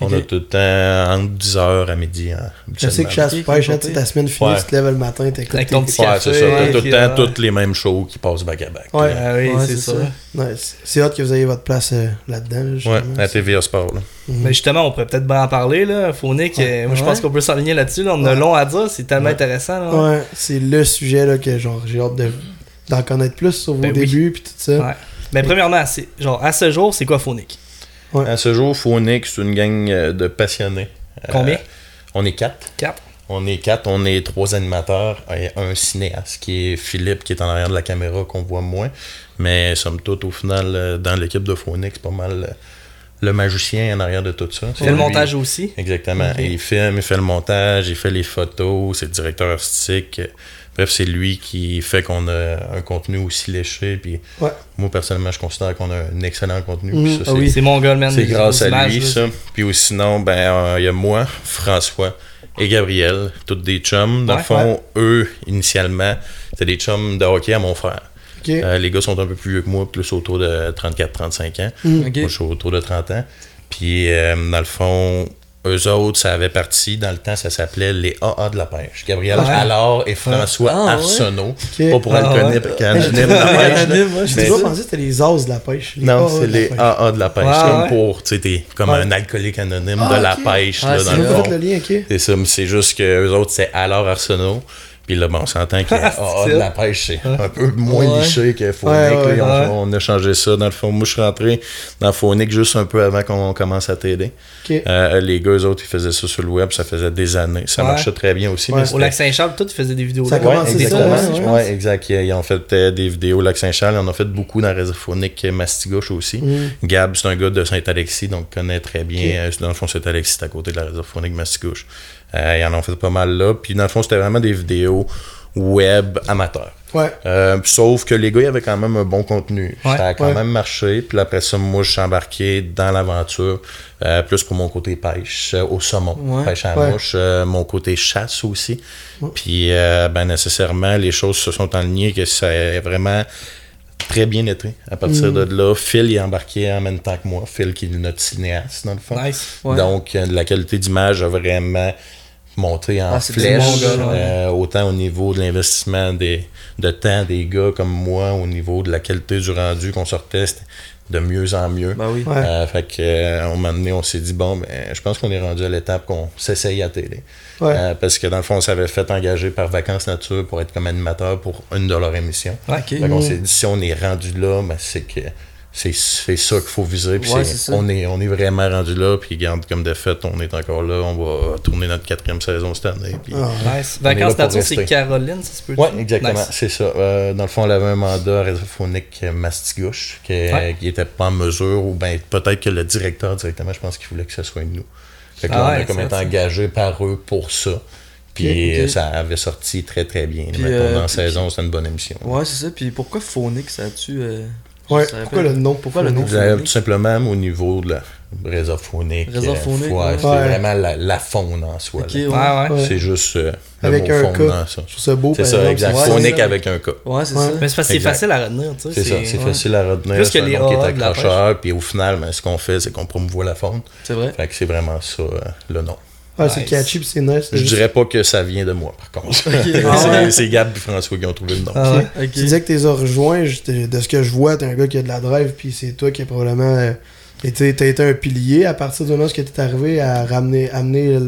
On a tout le temps entre 10h à midi. hein, Je sais que chasse pêche, hein, ta semaine finie, Ouais. tu te lèves le matin, t'écoutes Avec tes- ton petit Ouais, café, c'est ça. T'as tout le temps toutes les mêmes shows qui passent back à back. Ouais. Ah oui, Ouais, c'est ça. Ouais, c'est- hâte que vous ayez votre place euh, là-dedans. là, Ouais, à TVA Sport. là. Mhm. Mais justement, on pourrait peut-être bien en parler, là. Phonique, euh, moi je pense qu'on peut s'aligner là-dessus. Là. On a long à dire, c'est tellement intéressant. Ouais, c'est le sujet là, que genre j'ai hâte de- d'en connaître plus sur vos Ben oui. débuts puis tout ça. Ouais. Mais premièrement, c'est genre à ce jour, c'est quoi Phonique À ce jour, Phonix, c'est une gang euh, de passionnés. Euh, Combien? On est quatre. Quatre. On est quatre, on est trois animateurs et un cinéaste qui est Philippe qui est en arrière de la caméra qu'on voit moins. Mais somme toute, au final, euh, dans l'équipe de Phonix, c'est pas mal le magicien en arrière de tout ça. Il C'est fait le montage aussi? Exactement. Il filme, il fait le montage, il fait les photos, c'est le directeur artistique. Bref, c'est lui qui fait qu'on a un contenu aussi léché. Puis Ouais. moi, personnellement, je considère qu'on a un excellent contenu. Mhm. Ça, Ah c'est- oui, c'est mon Goldman. c'est grâce à images, lui, là. ça. Puis ou sinon, ben, euh, il y a moi, François et Gabriel, toutes des chums. Dans Ouais, le fond, eux, initialement, c'était des chums de hockey à mon frère. Euh, les gars sont un peu plus vieux que moi, plus autour de 34-35 ans. Ok. Moi, je suis autour de 30 ans. Puis, euh, dans le fond, eux autres, ça avait parti. Dans le temps, ça s'appelait les AA de la pêche. Gabriel Ouais. Allard et François Ah, ouais. Arsenault. Pas pour Ah, Alconip, ouais. quand je n'aime la pêche. J'ai toujours pensé que c'était les as de la pêche. Non, c'est de la les. AA de la pêche. Ouais, C'est comme ouais. pour, tu sais, t'es comme Ouais. un alcoolique anonyme Ah, de la ok. pêche, Ah, là, dans le. C'est ça, mais c'est juste que eux autres, c'est alors Arsenault. Puis là, bon, on s'entend que Ah, de ça. la pêche, c'est un peu moins Ouais. liché que Phonic. Ouais, ouais, on, on a changé ça. Dans le fond, moi, je suis rentré dans Phonic juste un peu avant qu'on commence à t'aider. Euh, les gars, eux autres, ils faisaient ça sur le web, ça faisait des années. Ça Ouais. marchait très bien aussi. Ouais. mais Au lac Saint-Charles, tout, ils faisaient des vidéos. Ça là. a commencé ouais, ça, exactement. ouais, exact. Ils, ils ont fait euh, des vidéos au Lac-Saint-Charles. Ils en ont fait beaucoup dans la réserve phonique Mastigouche aussi. Mhm. Gab, c'est un gars de Saint-Alexis, donc connaît très bien. euh, Dans le fond, Saint-Alexis, c'est à côté de la réserve phonique Mastigouche. Euh, ils en ont fait pas mal là. Puis dans le fond, c'était vraiment des vidéos web amateurs. Ouais. Euh, sauf que les gars, ils avaient quand même un bon contenu. Ouais. ça a quand Ouais. même marché. Puis après ça, moi, je suis embarqué dans l'aventure, euh, plus pour mon côté pêche euh, au saumon, Ouais. pêche à la mouche, mon côté chasse aussi. Puis, ben, nécessairement, les choses se sont enlignées que ça a vraiment très bien été. À partir Mm. de là, Phil il est embarqué en même temps que moi. Phil qui est notre cinéaste, dans le fond. Nice. Ouais. Donc, la qualité d'image a vraiment monté en Ah, flèche, gars, ouais. euh, autant au niveau de l'investissement des, de temps des gars comme moi, au niveau de la qualité du rendu qu'on sortait, de mieux en mieux. Ben oui. Ouais. Euh, fait que, euh, un moment donné, on s'est dit, bon, ben, je pense qu'on est rendu à l'étape qu'on s'essaye à télé. Ouais. Euh, parce que dans le fond, on s'avait fait engager par Vacances Nature pour être comme animateur pour une de leur émission. Ouais. Ok. Fait qu'on s'est dit, si on est rendu là, ben, c'est que c'est c'est ça qu'il faut viser. Puis Ouais, c'est- c'est on, est, on est vraiment rendu là. Puis garde comme de fait, on est encore là. On va tourner notre quatrième saison cette année. Puis... Ah, Nice. Vacances nature, c'est. Caroline, ça se peut Ouais, exactement, Nice. c'est ça. Euh, dans le fond, elle avait un mandat radiophonique Mastigouche qui Ouais. n'était pas en mesure, ou ben peut-être que le directeur directement, je pense qu'il voulait que ce soit nous. Fait que Ah là, on ouais, a comme été engagé par eux pour ça. Puis euh, ça avait sorti très très bien. Puis, Mettons, euh, dans la puis- saison, c'était une bonne émission. Ouais, c'est ça. Puis pourquoi Phonics, ça a-tu. euh, Ouais, pourquoi le nom? Pourquoi le nom? tout simplement au niveau de la réseau phonique. Réseau euh, phonique, ouais, ouais. C'est Ouais. vraiment la, la faune en soi. Ok, là. ouais. Ouais, ouais. Ouais. C'est juste euh, le Avec mot un faune. Je trouve ça beau, C'est ça, exact. Phonique ça. avec un K. Ouais, c'est Ouais. ça. Mais c'est facile à retenir, tu sais. C'est ça, c'est ouais. facile à retenir. Plus que les nom qui est accrocheur, puis au final, ben, ce qu'on fait, c'est qu'on promouvoit la faune. C'est vrai. Fait que c'est vraiment ça, euh, le nom. Ouais, c'est Nice. catchy, c'est nice. Je juste- dirais pas que ça vient de moi, par contre. Ah c'est Gab et François qui ont trouvé le nom. Ah. Tu disais que t'es rejoint, je- t'es- de ce que je vois, t'es un gars qui a de la drive, puis c'est toi qui a probablement euh, été, t'as été un pilier à partir du moment où tu es arrivé à ramener, amener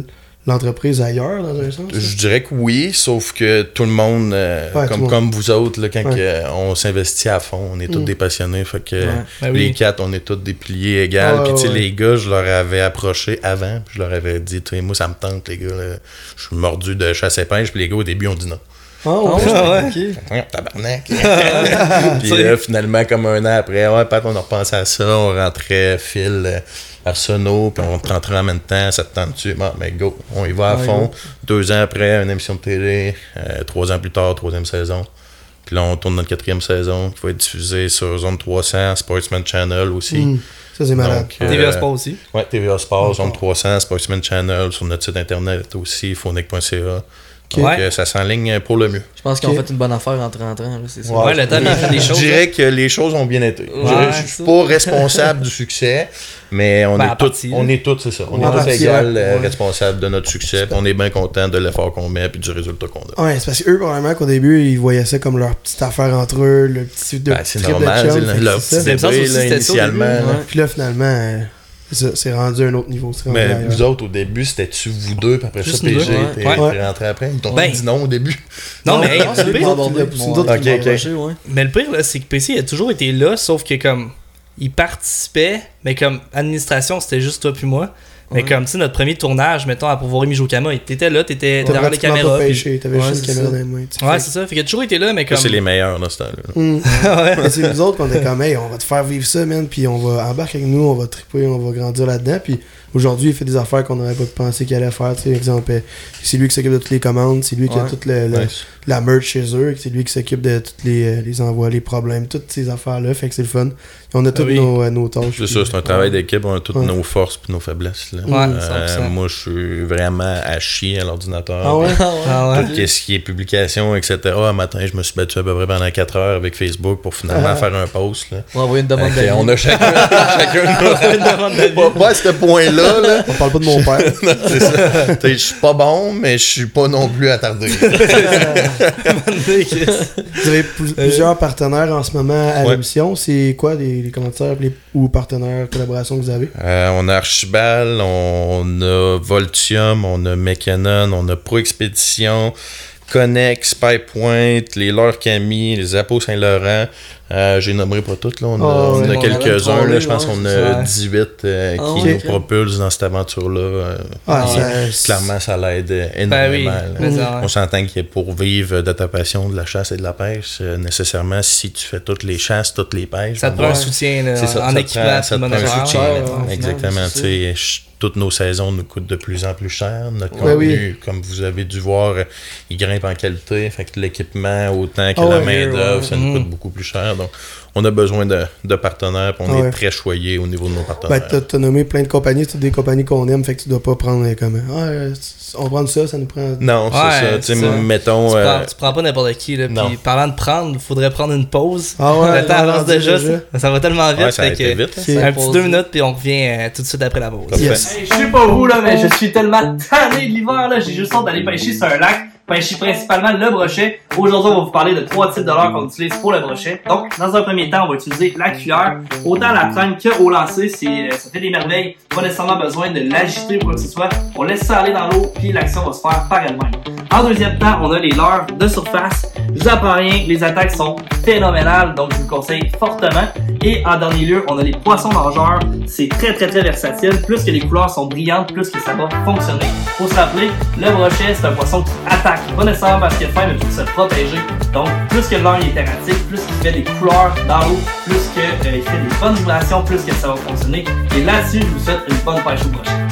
l'entreprise ailleurs, dans un sens. Je dirais que oui, sauf que tout le monde, euh, Ouais, comme, monde. comme vous autres, là, quand Ouais. que, on s'investit à fond, on est tous Mm. des passionnés. Fait que Ouais. Ben les oui. quatre, on est tous des piliers égaux. Ouais, puis tu sais, ouais. les gars, je leur avais approché avant, puis je leur avais dit, moi, ça me tente, les gars. là. Je suis mordu de chasse et pêche, puis les gars, au début, ont dit non. Ah, Ah ouais? ouais, ouais. ok. Voyons, tabarnak. puis là, finalement, comme un an après, ouais, Pat, on a repensé à ça, on rentrait Phil, euh, Arsenault, puis on rentrait en même temps, ça te tente-tu? Bon, ben go, on y va à Ouais, fond. go. Deux ans après, une émission de télé, euh, trois ans plus tard, troisième saison. Puis là, on tourne notre quatrième saison, qui va être diffusée sur Zone 300, Sportsman Channel aussi. Hmm. Ça, c'est malade. Donc, TVA euh, Sport aussi. Ouais, TVA Sport, Zone 300, Sportsman Channel, sur notre site internet aussi, phonic.ca. Donc, Ouais. euh, ça s'enligne pour le mieux. Je pense qu'ils ont fait une bonne affaire en 30 ans, là, c'est ça. Ouais, le temps de faire des Je choses. dirais que les choses ont bien été. Je Ouais, je suis ça. pas responsable du succès, mais on Ben, est tous, on est tous, c'est ça. On est tous partie, égal ouais. euh, responsables de notre succès. On est bien content de l'effort qu'on met et du résultat qu'on a. Ouais, c'est parce qu'eux, probablement qu'au début, ils voyaient ça comme leur petite affaire entre eux, le petit de Ben, c'est normal, de chum, le- leur c'est petit bébé, là, initialement. Puis là, finalement, euh, ça, c'est rendu un autre niveau. c'est rendu Mais ailleurs. vous autres, au début, c'était-tu vous deux, puis après Juste ça, nous PG deux, ouais. t'es Ouais. t'es rentré après? Ils t'ont Ben, dit non au début. Non, mais hey, le pire- Ok, ok. Mais le pire, là, c'est que PC a toujours été là, sauf que comme il participait, mais comme administration, c'était juste toi puis moi. Mais comme, tu sais, notre premier tournage, mettons, à pouvoir Mijokama, t'étais là, t'étais derrière les caméras. pas puis- pêché, t'avais Ouais, juste une caméra ça. dans les mains. Ouais, c'est ça. Fait qu'il a toujours été là, mais comme. c'est les meilleurs dans ce temps-là. Mais c'est nous autres qu'on est comme, hey, on va te faire vivre ça, man, puis on va embarquer avec nous, on va triper, on va grandir là-dedans. Puis aujourd'hui, il fait des affaires qu'on n'aurait pas pensé qu'il allait faire. Tu sais, exemple, c'est lui qui s'occupe de toutes les commandes, c'est lui qui a toute le- le- Nice. La merch chez eux, c'est lui qui s'occupe de tous les, euh, les envois, les problèmes, toutes ces affaires-là. Fait que c'est le fun. Et on a toutes oui. nos, euh, nos tâches. C'est ça, c'est un travail d'équipe, on a toutes Ouais. nos forces et nos faiblesses. là. Ouais, Euh, 100%. moi, je suis vraiment à chier à l'ordinateur. Ah ouais? Ah ouais. Tout ce qui est publication, etc. Un matin, je me suis battu à peu près pendant 4 heures avec Facebook pour finalement Ah. faire un post. Là. On va envoyer une demande d'avis. on a chacun, chacun pas, pas à ce point-là. Là. On parle pas de mon père. Je suis pas bon, mais je suis pas non plus attardé. Vous avez pl- plusieurs partenaires en ce moment à Ouais. l'émission. C'est quoi les, les commentaires les- ou partenaires, collaborations que vous avez? Euh, on a Archibald, on a Voltium, on a Mecanon, on a Pro Expédition, Connex, Pipepoint, les Leurs Camille, les Apos Saint-Laurent. Euh, J'ai nommé pas toutes, là. On a, Oh, on ouais. a On en a quelques-uns, là. Je pense qu'on a ça. 18 euh, Ah qui nous propulsent dans cette aventure-là. Euh, Ah, Ah, clairement, ça l'aide Ben oui. énormément. ouais. On s'entend que pour vivre de ta passion de la chasse et de la pêche, euh, nécessairement, si tu fais toutes les chasses, toutes les pêches, Ça te ben, prend un soutien là, c'est ça, en ça équipement, ça te prend un soutien. Exactement. Toutes nos saisons nous coûtent de plus en plus cher. Notre Ouais, contenu, comme vous avez dû voir, il grimpe en qualité. Fait que l'équipement, autant que Ah la main-d'œuvre, ouais. ça nous Mm. coûte beaucoup plus cher. Donc, on a besoin de, de partenaires. puis on est très choyé au niveau de nos Ben, partenaires. t'as t'as nommé plein de compagnies, c'est des compagnies qu'on aime, fait que tu dois pas prendre euh, comme Ah, euh, on prend ça, ça nous prend. non, Ouais, c'est ça. Tu ça. mettons. Tu, euh, prends, tu prends pas n'importe qui. Là, non. puis parlant de prendre, il faudrait prendre une pause. Ah ouais, le temps avance déjà. déjà. Ça, ça va tellement vite. ouais, ça fait que- vite. hein. C'est- Un Pause. petit deux minutes, puis on revient euh, tout de suite après la pause. Yes. Hey, je sais pas vous là, mais je suis tellement tanné de l'hiver là, j'ai juste hâte d'aller pêcher sur un lac. Pêcher principalement le brochet. Aujourd'hui, on va vous parler de trois types de leurres qu'on utilise pour le brochet. Donc, dans un premier temps, on va utiliser la cuillère. Autant à la traîne que au lancer, euh, ça fait des merveilles. Pas nécessairement besoin de l'agiter ou quoi que ce soit. On laisse ça aller dans l'eau, puis l'action va se faire par elle-même. En deuxième temps, on a les leurres de surface. Je vous rien, les attaques sont phénoménales, donc je vous le conseille fortement. Et en dernier lieu, on a les poissons nageurs. C'est très très très versatile. Plus que les couleurs sont brillantes, plus que ça va fonctionner. Faut se rappeler, le brochet, c'est un poisson qui attaque. Pas nécessairement parce qu'il est faim, mais pour se protéger. Donc, plus que leurre est erratique, plus qu'il fait des couleurs dans l'eau, plus qu'il fait des bonnes vibrations, plus que ça va fonctionner. Et là-dessus, je vous souhaite une bonne pêche au brochet.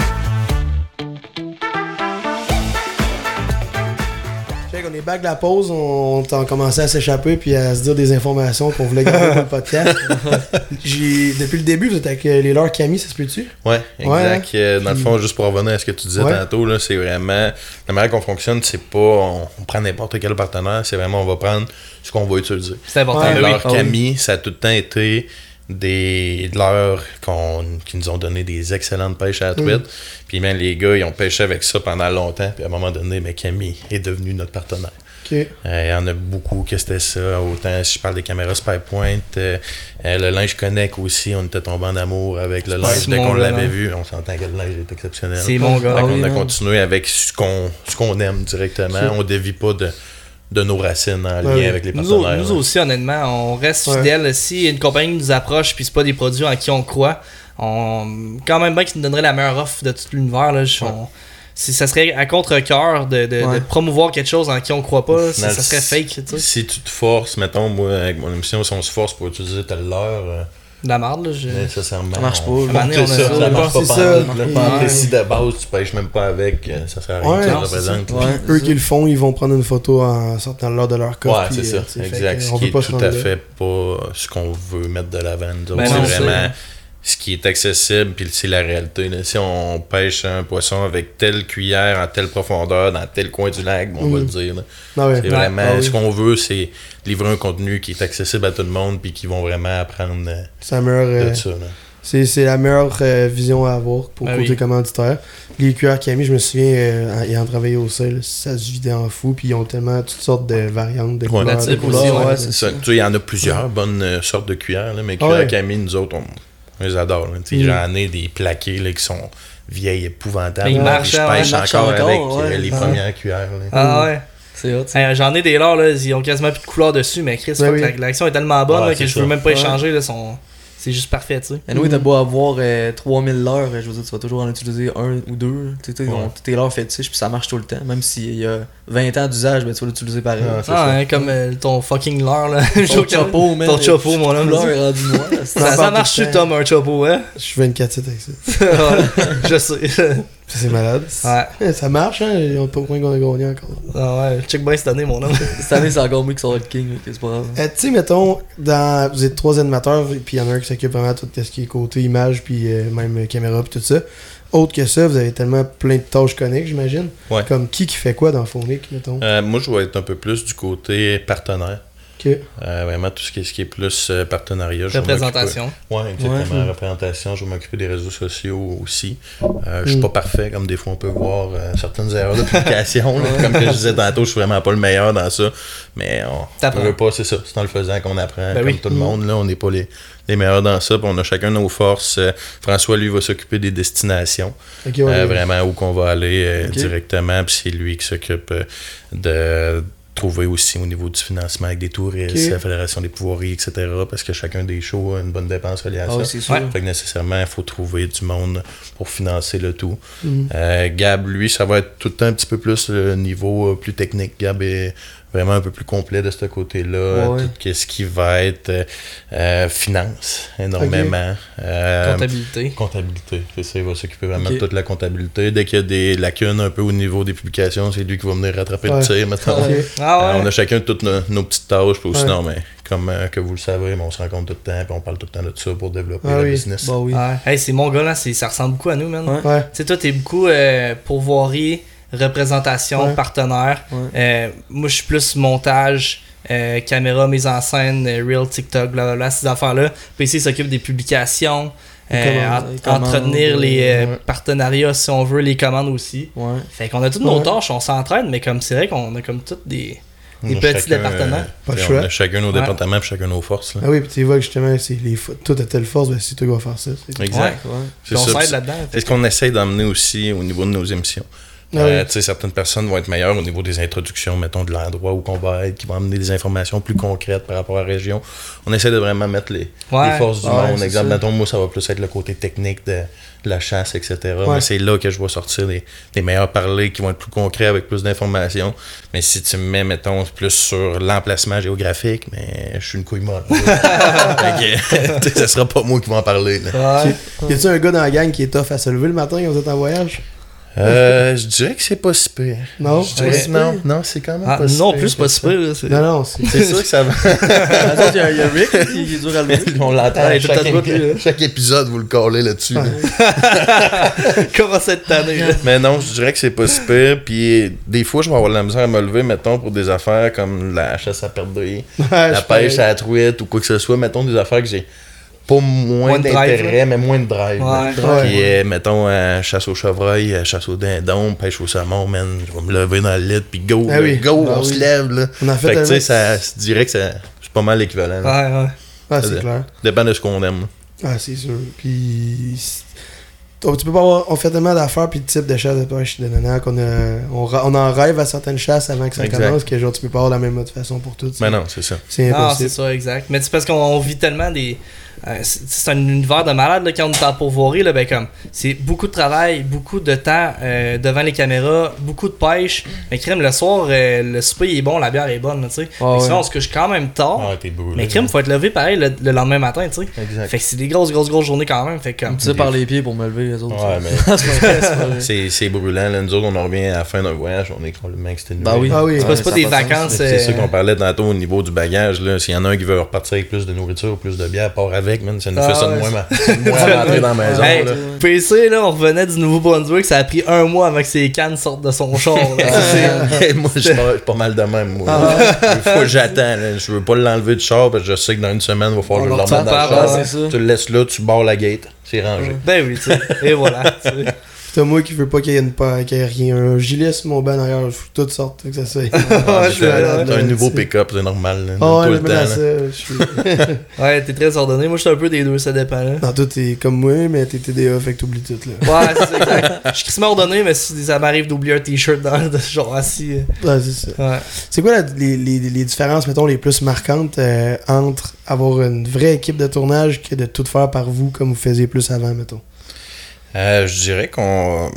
Est back de la pause, on, on a commencé à s'échapper puis à se dire des informations qu'on voulait garder pour le podcast. J'ai, depuis le début, vous êtes avec euh, les leurs Camille, ça se peut-tu? Ouais, Ouais, exact. Euh, Dans le fond, juste pour revenir à ce que tu disais Ouais. tantôt, là, c'est vraiment. La manière qu'on fonctionne, c'est pas on, on prend n'importe quel partenaire, c'est vraiment on va prendre ce qu'on va utiliser. C'est important. Ouais, Ah oui. Camille, ça a tout le temps été des leurres qu'on, qui nous ont donné des excellentes pêches à la truite. Puis même les gars, ils ont pêché avec ça pendant longtemps. Puis à un moment donné, mais Camille est devenu notre partenaire. Euh, Il y en a beaucoup que c'était ça. Autant si je parle des caméras Spypoint, euh, euh, le linge Connect aussi, on était tombé en amour avec le linge. Dès qu'on l'avait vu, on s'entend que le linge est exceptionnel. C'est mon gars. Oui, a non. continué avec ce qu'on ce qu'on aime directement. On dévie pas de, de nos racines en lien Ouais. avec les partenaires. nous aussi, honnêtement, on reste Ouais. fidèles. Si une compagnie nous approche puis c'est pas des produits en qui on croit, on quand même bien qu'ils nous donneraient la meilleure offre de tout l'univers. Là, je- on- si ça serait à contre-cœur de, de- Ouais. de promouvoir quelque chose en qui on croit pas, ça, final, ça serait fake, tu sais. Si tu te forces, mettons, moi, avec mon émission, si on se force pour utiliser telle leurre, euh, De la merde, là. je- nécessairement. Ça marche pas. On ça, ça, ça là. marche pas ça. Pantoute, Si de base, tu pêches même pas avec, euh, ça sert à rien Ouais, que non, le. Ouais, Eux qui le font, ils vont prendre une photo en sortant l'heure de leur coffre. Ouais, puis, c'est euh, ça, exact. Ce on qui est tout à fait pas ce qu'on veut mettre de l'avant. Ben c'est vraiment ce qui est accessible, puis c'est la réalité. là. Si on pêche un poisson avec telle cuillère, en telle profondeur, dans tel coin du lac, on va le Mhm. dire. Ah. C'est vraiment Ah oui. ce qu'on veut, c'est livrer un contenu qui est accessible à tout le monde, puis qui vont vraiment apprendre euh, C'est la meilleure, de euh, ça. c'est, c'est la meilleure euh, vision à avoir pour Ah côté oui. commanditaire. Les cuillères Camille, je me souviens, euh, ayant travaillé au sel, ça se vidait en fou, puis ils ont tellement toutes sortes de variantes de Ouais. couleurs. La de type couleurs, aussi, ouais, ouais, c'est Ça, tu sais, il y en a plusieurs bonnes euh, sortes de cuillères, là, mais Ah cuillères ouais. Camille, nous autres, on, on les adore. là. Tu sais, Mhm. J'en ai des plaqués là, qui sont vieilles, épouvantables. Mais ils marchent, je pêche encore, encore, avec ouais. euh, les Ah. premières cuillères. là. Ah ouais. C'est hot. ça. Hey, J'en ai des lords, là, ils ont quasiment plus de couleur dessus, mais Chris, oui. l'action est tellement bonne Ouais, là, que je veux même pas Ouais. échanger. Là, son... C'est juste parfait, tu sais. Anyway, t'as beau avoir euh, 3000 leurres, je veux dire, tu vas toujours en utiliser un ou deux. Tu sais, tu sais, Ouais. tes leurres fétiches, puis ça marche tout le temps. Même s'il y a 20 ans d'usage, ben, tu vas l'utiliser pareil. Ah, c'est Ah, ça. hein, comme euh, ton fucking leurre, là. Ton chapeau, man. Ton chapeau, mon homme. Rendu noir. Ça, marche tu. Tom, un chapeau, hein? Je suis 24 7 avec ça. Ouais, je sais. Ça, C'est malade. Ouais. Eh, Ça marche, hein? On pas au point qu'on a gagné encore. Ah ouais, check bien cette année, mon homme. Cette année, c'est encore mieux que ça va être King, que c'est pas grave. Euh, tu sais, mettons, dans, vous êtes trois animateurs, puis il y en a un qui s'occupe vraiment de tout ce qui est côté image, puis euh, même caméra, puis tout ça. Autre que ça, vous avez tellement plein de tâches connexes, j'imagine. Ouais. Comme qui qui fait quoi dans Phonic, mettons? Euh, moi, je vais être un peu plus du côté partenaire. Euh, vraiment, tout ce qui est, ce qui est plus euh, partenariat. Représentation. Ouais, exactement. Ouais. Représentation. Je vais m'occuper des réseaux sociaux aussi. Euh, je suis Mm. pas parfait, comme des fois on peut voir euh, certaines erreurs de publication. là. comme que je disais tantôt, je suis vraiment pas le meilleur dans ça. Mais on on veut pas, c'est ça. C'est en le faisant qu'on apprend. Ben comme oui. tout le Mm. monde, là, on n'est pas les, les meilleurs dans ça. on a chacun nos forces. François, lui, va s'occuper des destinations. Ouais, vraiment où qu'on va aller directement. Puis c'est lui qui s'occupe de trouver aussi au niveau du financement avec des touristes, Ok. la Fédération des pouvoiries, etc. Parce que chacun des shows a une bonne dépense reliée à Ah ça. sûr. Ouais. Fait que nécessairement, il faut trouver du monde pour financer le tout. Mhm. Euh, Gab, lui, ça va être tout le temps un petit peu plus le niveau euh, plus technique. Gab est vraiment un peu plus complet de ce côté-là. Ouais. Tout ce qui va être euh, euh, finance, énormément. Euh, Comptabilité. Comptabilité, c'est ça, il va s'occuper vraiment de toute la comptabilité. Dès qu'il y a des lacunes un peu au niveau des publications, c'est lui qui va venir rattraper Ouais. le tir maintenant. Ah ouais. on a chacun toutes nos, nos petites tâches, puis Ouais. sinon, mais comme euh, que vous le savez, mais on se rencontre tout le temps, puis on parle tout le temps de ça pour développer Ah le oui. business. Bah oui. Ouais. Hey, c'est mon gars là, ça ressemble beaucoup à nous, man. Ouais. Ouais. Tu sais, toi, t'es beaucoup euh, pourvoirie, représentation, Ouais. partenaire. Ouais. Euh, moi, je suis plus montage, euh, caméra, mise en scène, euh, Real, TikTok, blablabla, ces affaires-là. PC s'occupe des publications, euh, les commandes, entretenir les euh, ouais. partenariats, si on veut, les commandes aussi. Ouais. Fait qu'on a toutes nos tâches, on s'entraide, mais comme c'est vrai qu'on a comme toutes des. Des On a petits chacun, départements. Pas le on choix. a chacun nos Ouais. départements chacun nos forces. là. Ah oui, puis tu vois que justement, c'est les toi t'as telle force, ben c'est toi qui vas faire ça. Exact. Ouais. C'est Puis on ça, s'aide puis là-dedans. C'est ce qu'on essaie d'emmener aussi au niveau de nos émissions. Ah Euh, oui. certaines personnes vont être meilleures au niveau des introductions, mettons, de l'endroit où on va être, qui vont amener des informations plus concrètes par rapport à la région. On essaie de vraiment mettre les, Ouais. les forces du Ouais, monde. Exemple, ça. mettons, moi, ça va plus être le côté technique de, de la chasse, etc. Ouais. Mais c'est là que je vais sortir les, les meilleurs parlers qui vont être plus concrets avec plus d'informations. Mais si tu me mets, mettons, plus sur l'emplacement géographique, mais je suis une couille molle. Ça sera pas moi qui vais en parler. Y a-tu un gars dans la gang qui est tough à se lever le matin quand vous êtes en voyage? Euh, je dirais que c'est pas si pire. Non? Je dirais non, non, c'est quand même Ah, pas si non, pire plus que pas là, c'est- Non, non, c'est. C'est sûr que ça va. Il y, a- il y a Rick qui qui est dur à lever. On l'entend tout chaque, chaque épisode, vous le collez là-dessus. là. Comment cette année là? Mais non, je dirais que c'est pas si pire. Puis des fois, je vais avoir de la misère à me lever, mettons, pour des affaires comme la chasse à perdrix, la pêche à la truite ou quoi que ce soit. Mettons des affaires que j'ai pas moins Moins de drive, d'intérêt, mais moins de drive. Ouais. Puis, euh, mettons, euh, chasse au chevreuil, euh, chasse au dindon, pêche au saumon, man. Je vais me lever dans le lit, puis go, Ah là, oui. go, Ah on se lève, là. On a fait Fait que, tu sais, ça, je dirais que c'est pas mal l'équivalent. Ouais, ouais. Ah, c'est clair. Dépend de ce qu'on aime. Ah, c'est sûr. Puis. Oh, tu peux pas avoir. On fait tellement d'affaires puis de types de chasse de pêche de nana qu'on a. On, on en rêve à certaines chasses avant que ça Exact. commence, que genre tu peux pas avoir la même motivation pour toutes. Mais non, c'est ça. C'est Non, c'est impossible. ça, exact. Mais c'est parce qu'on on vit tellement des. Euh, c'est un univers de malade là, quand on est en pourvoirie. Là, ben, comme, c'est beaucoup de travail, beaucoup de temps euh, devant les caméras, beaucoup de pêche. Mais crème, le soir, euh, le souper est bon, la bière est bonne. tu sais. Ouais. sinon, on se couche quand même tard. Ah, t'es brûlé. mais crème, faut être levé pareil le, le lendemain matin. tu sais. Exact. Fait que c'est des grosses, grosses, grosses journées quand même. Fait que, Comme ça par les pieds pour me lever, les autres. Ouais, mais c'est brûlant. Là. Nous autres, on en revient à la fin d'un voyage, on est complètement exténué. Bah oui. Ah oui. c'est pas, des vacances. C'est ça qu'on parlait tantôt au niveau du bagage. là. S'il y en a un qui veut repartir avec plus de nourriture, plus de bière, part avec, man, ça nous Ah fait ça de ouais, moins, ma- ça de moins à rentrer dans la maison. Hey, là. PC, là, on revenait du Nouveau-Brunswick, ça a pris un mois avant que ses cannes sortent de son char. Hey, moi, je suis pas, mal de même. Moi. Des fois, j'attends. Je veux pas l'enlever du char parce que je sais que dans une semaine, il va falloir que je le remette dans le char. ouais, c'est ça. Tu le laisses là, tu barres la gate, c'est rangé. ben oui, tu sais. Et voilà. tu sais. C'est moi qui veux pas qu'il y ait, une, qu'il y ait rien. Un gilet sur mon banc derrière, je fous toutes sortes. Que ça soit. Ah, c'est. T'as un nouveau pick-up, c'est normal. là. Ah Tout ouais, le même temps. là. suis. Ouais, t'es très ordonné. Moi, je suis un peu des deux, ça dépend. Là. Non, toi, t'es comme moi, mais t'es TDA, fait que t'oublies tout, là. Ouais, c'est ça, exact. Je suis quasiment ordonné, mais si ça m'arrive d'oublier un t-shirt dans le genre assis. euh, Ouais, c'est ça. Ouais. C'est quoi la- les, les, les différences, mettons, les plus marquantes euh, entre avoir une vraie équipe de tournage que de tout faire par vous comme vous faisiez plus avant, mettons? Euh, je dirais qu'on.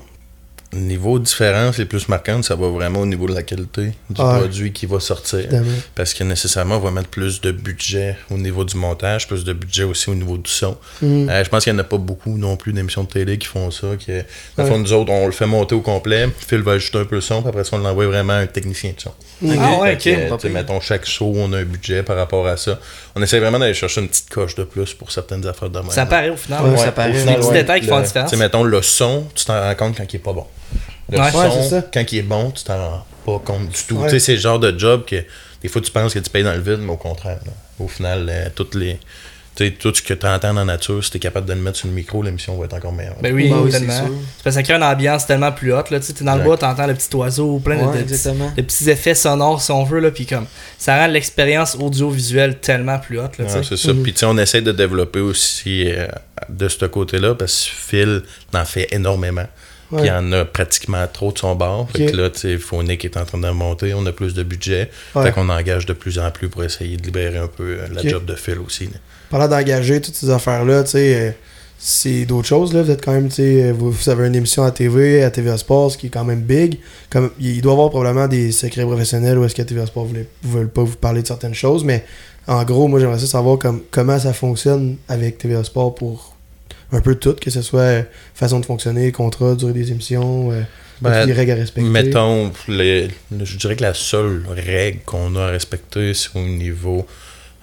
Niveau différence les plus marquantes, ça va vraiment au niveau de la qualité du produit qui va sortir. Évidemment. Parce que nécessairement, on va mettre plus de budget au niveau du montage, plus de budget aussi au niveau du son. Mhm. Euh, je pense qu'il n'y en a pas beaucoup non plus d'émissions de télé qui font ça. Qui, dans le Ouais. fond, nous autres, on le fait monter au complet. Phil va ajouter un peu le son, puis après ça, on l'envoie vraiment à un technicien de son. Mhm. Ah ouais, que, mettons, chaque show, on a un budget par rapport à ça. On essaie vraiment d'aller chercher une petite coche de plus pour certaines affaires de même. Ça paraît au final. Ouais, Ouais, ça paraît. au Des petits ouais, détails qui font la différence. tu sais, mettons, le son, tu t'en rends compte quand il est pas bon. Le Ouais. son, ça. quand il est bon, tu t'en rends pas compte du tout. Ouais. Tu sais, c'est le genre de job que des fois tu penses que tu payes dans le vide, mais au contraire. là. Au final, euh, toutes les. Tu sais, tout ce que tu entends dans la nature, si tu es capable de le mettre sur le micro, l'émission va être encore meilleure. Ben oui, Bah oui, c'est tellement. sûr. C'est parce que ça crée une ambiance tellement plus haute. Là. Tu sais, t'es dans le bois, t'entends le petit oiseau, plein de- Ouais, de, petits, exactement. de petits effets sonores, si on veut. Là, puis comme, ça rend l'expérience audiovisuelle tellement plus haute. Tu. Ouais, c'est ça. Mhm. Puis, tu sais, on essaie de développer aussi euh, de ce côté-là parce que Phil en fait énormément. Puis, il y en a pratiquement trop de son bord. Fait que là, tu sais, Phonic est en train de monter, on a plus de budget. Fait qu'on engage de plus en plus pour essayer de libérer un peu euh, la job de Phil aussi. là. Parlant d'engager toutes ces affaires-là, tu sais, euh, c'est d'autres choses, là. Vous êtes quand même, tu sais, vous, vous avez une émission à TV, à TVA Sports, qui est quand même big. Comme, il doit y avoir probablement des secrets professionnels où est-ce qu'à TVA Sports ne veulent pas vous parler de certaines choses, mais en gros, moi, j'aimerais savoir comme, comment ça fonctionne avec TVA Sports pour un peu tout, que ce soit euh, façon de fonctionner, contrat, durée des émissions, euh, Ben, toutes les règles à respecter. Mettons, les- je dirais que la seule règle qu'on a à respecter, c'est au niveau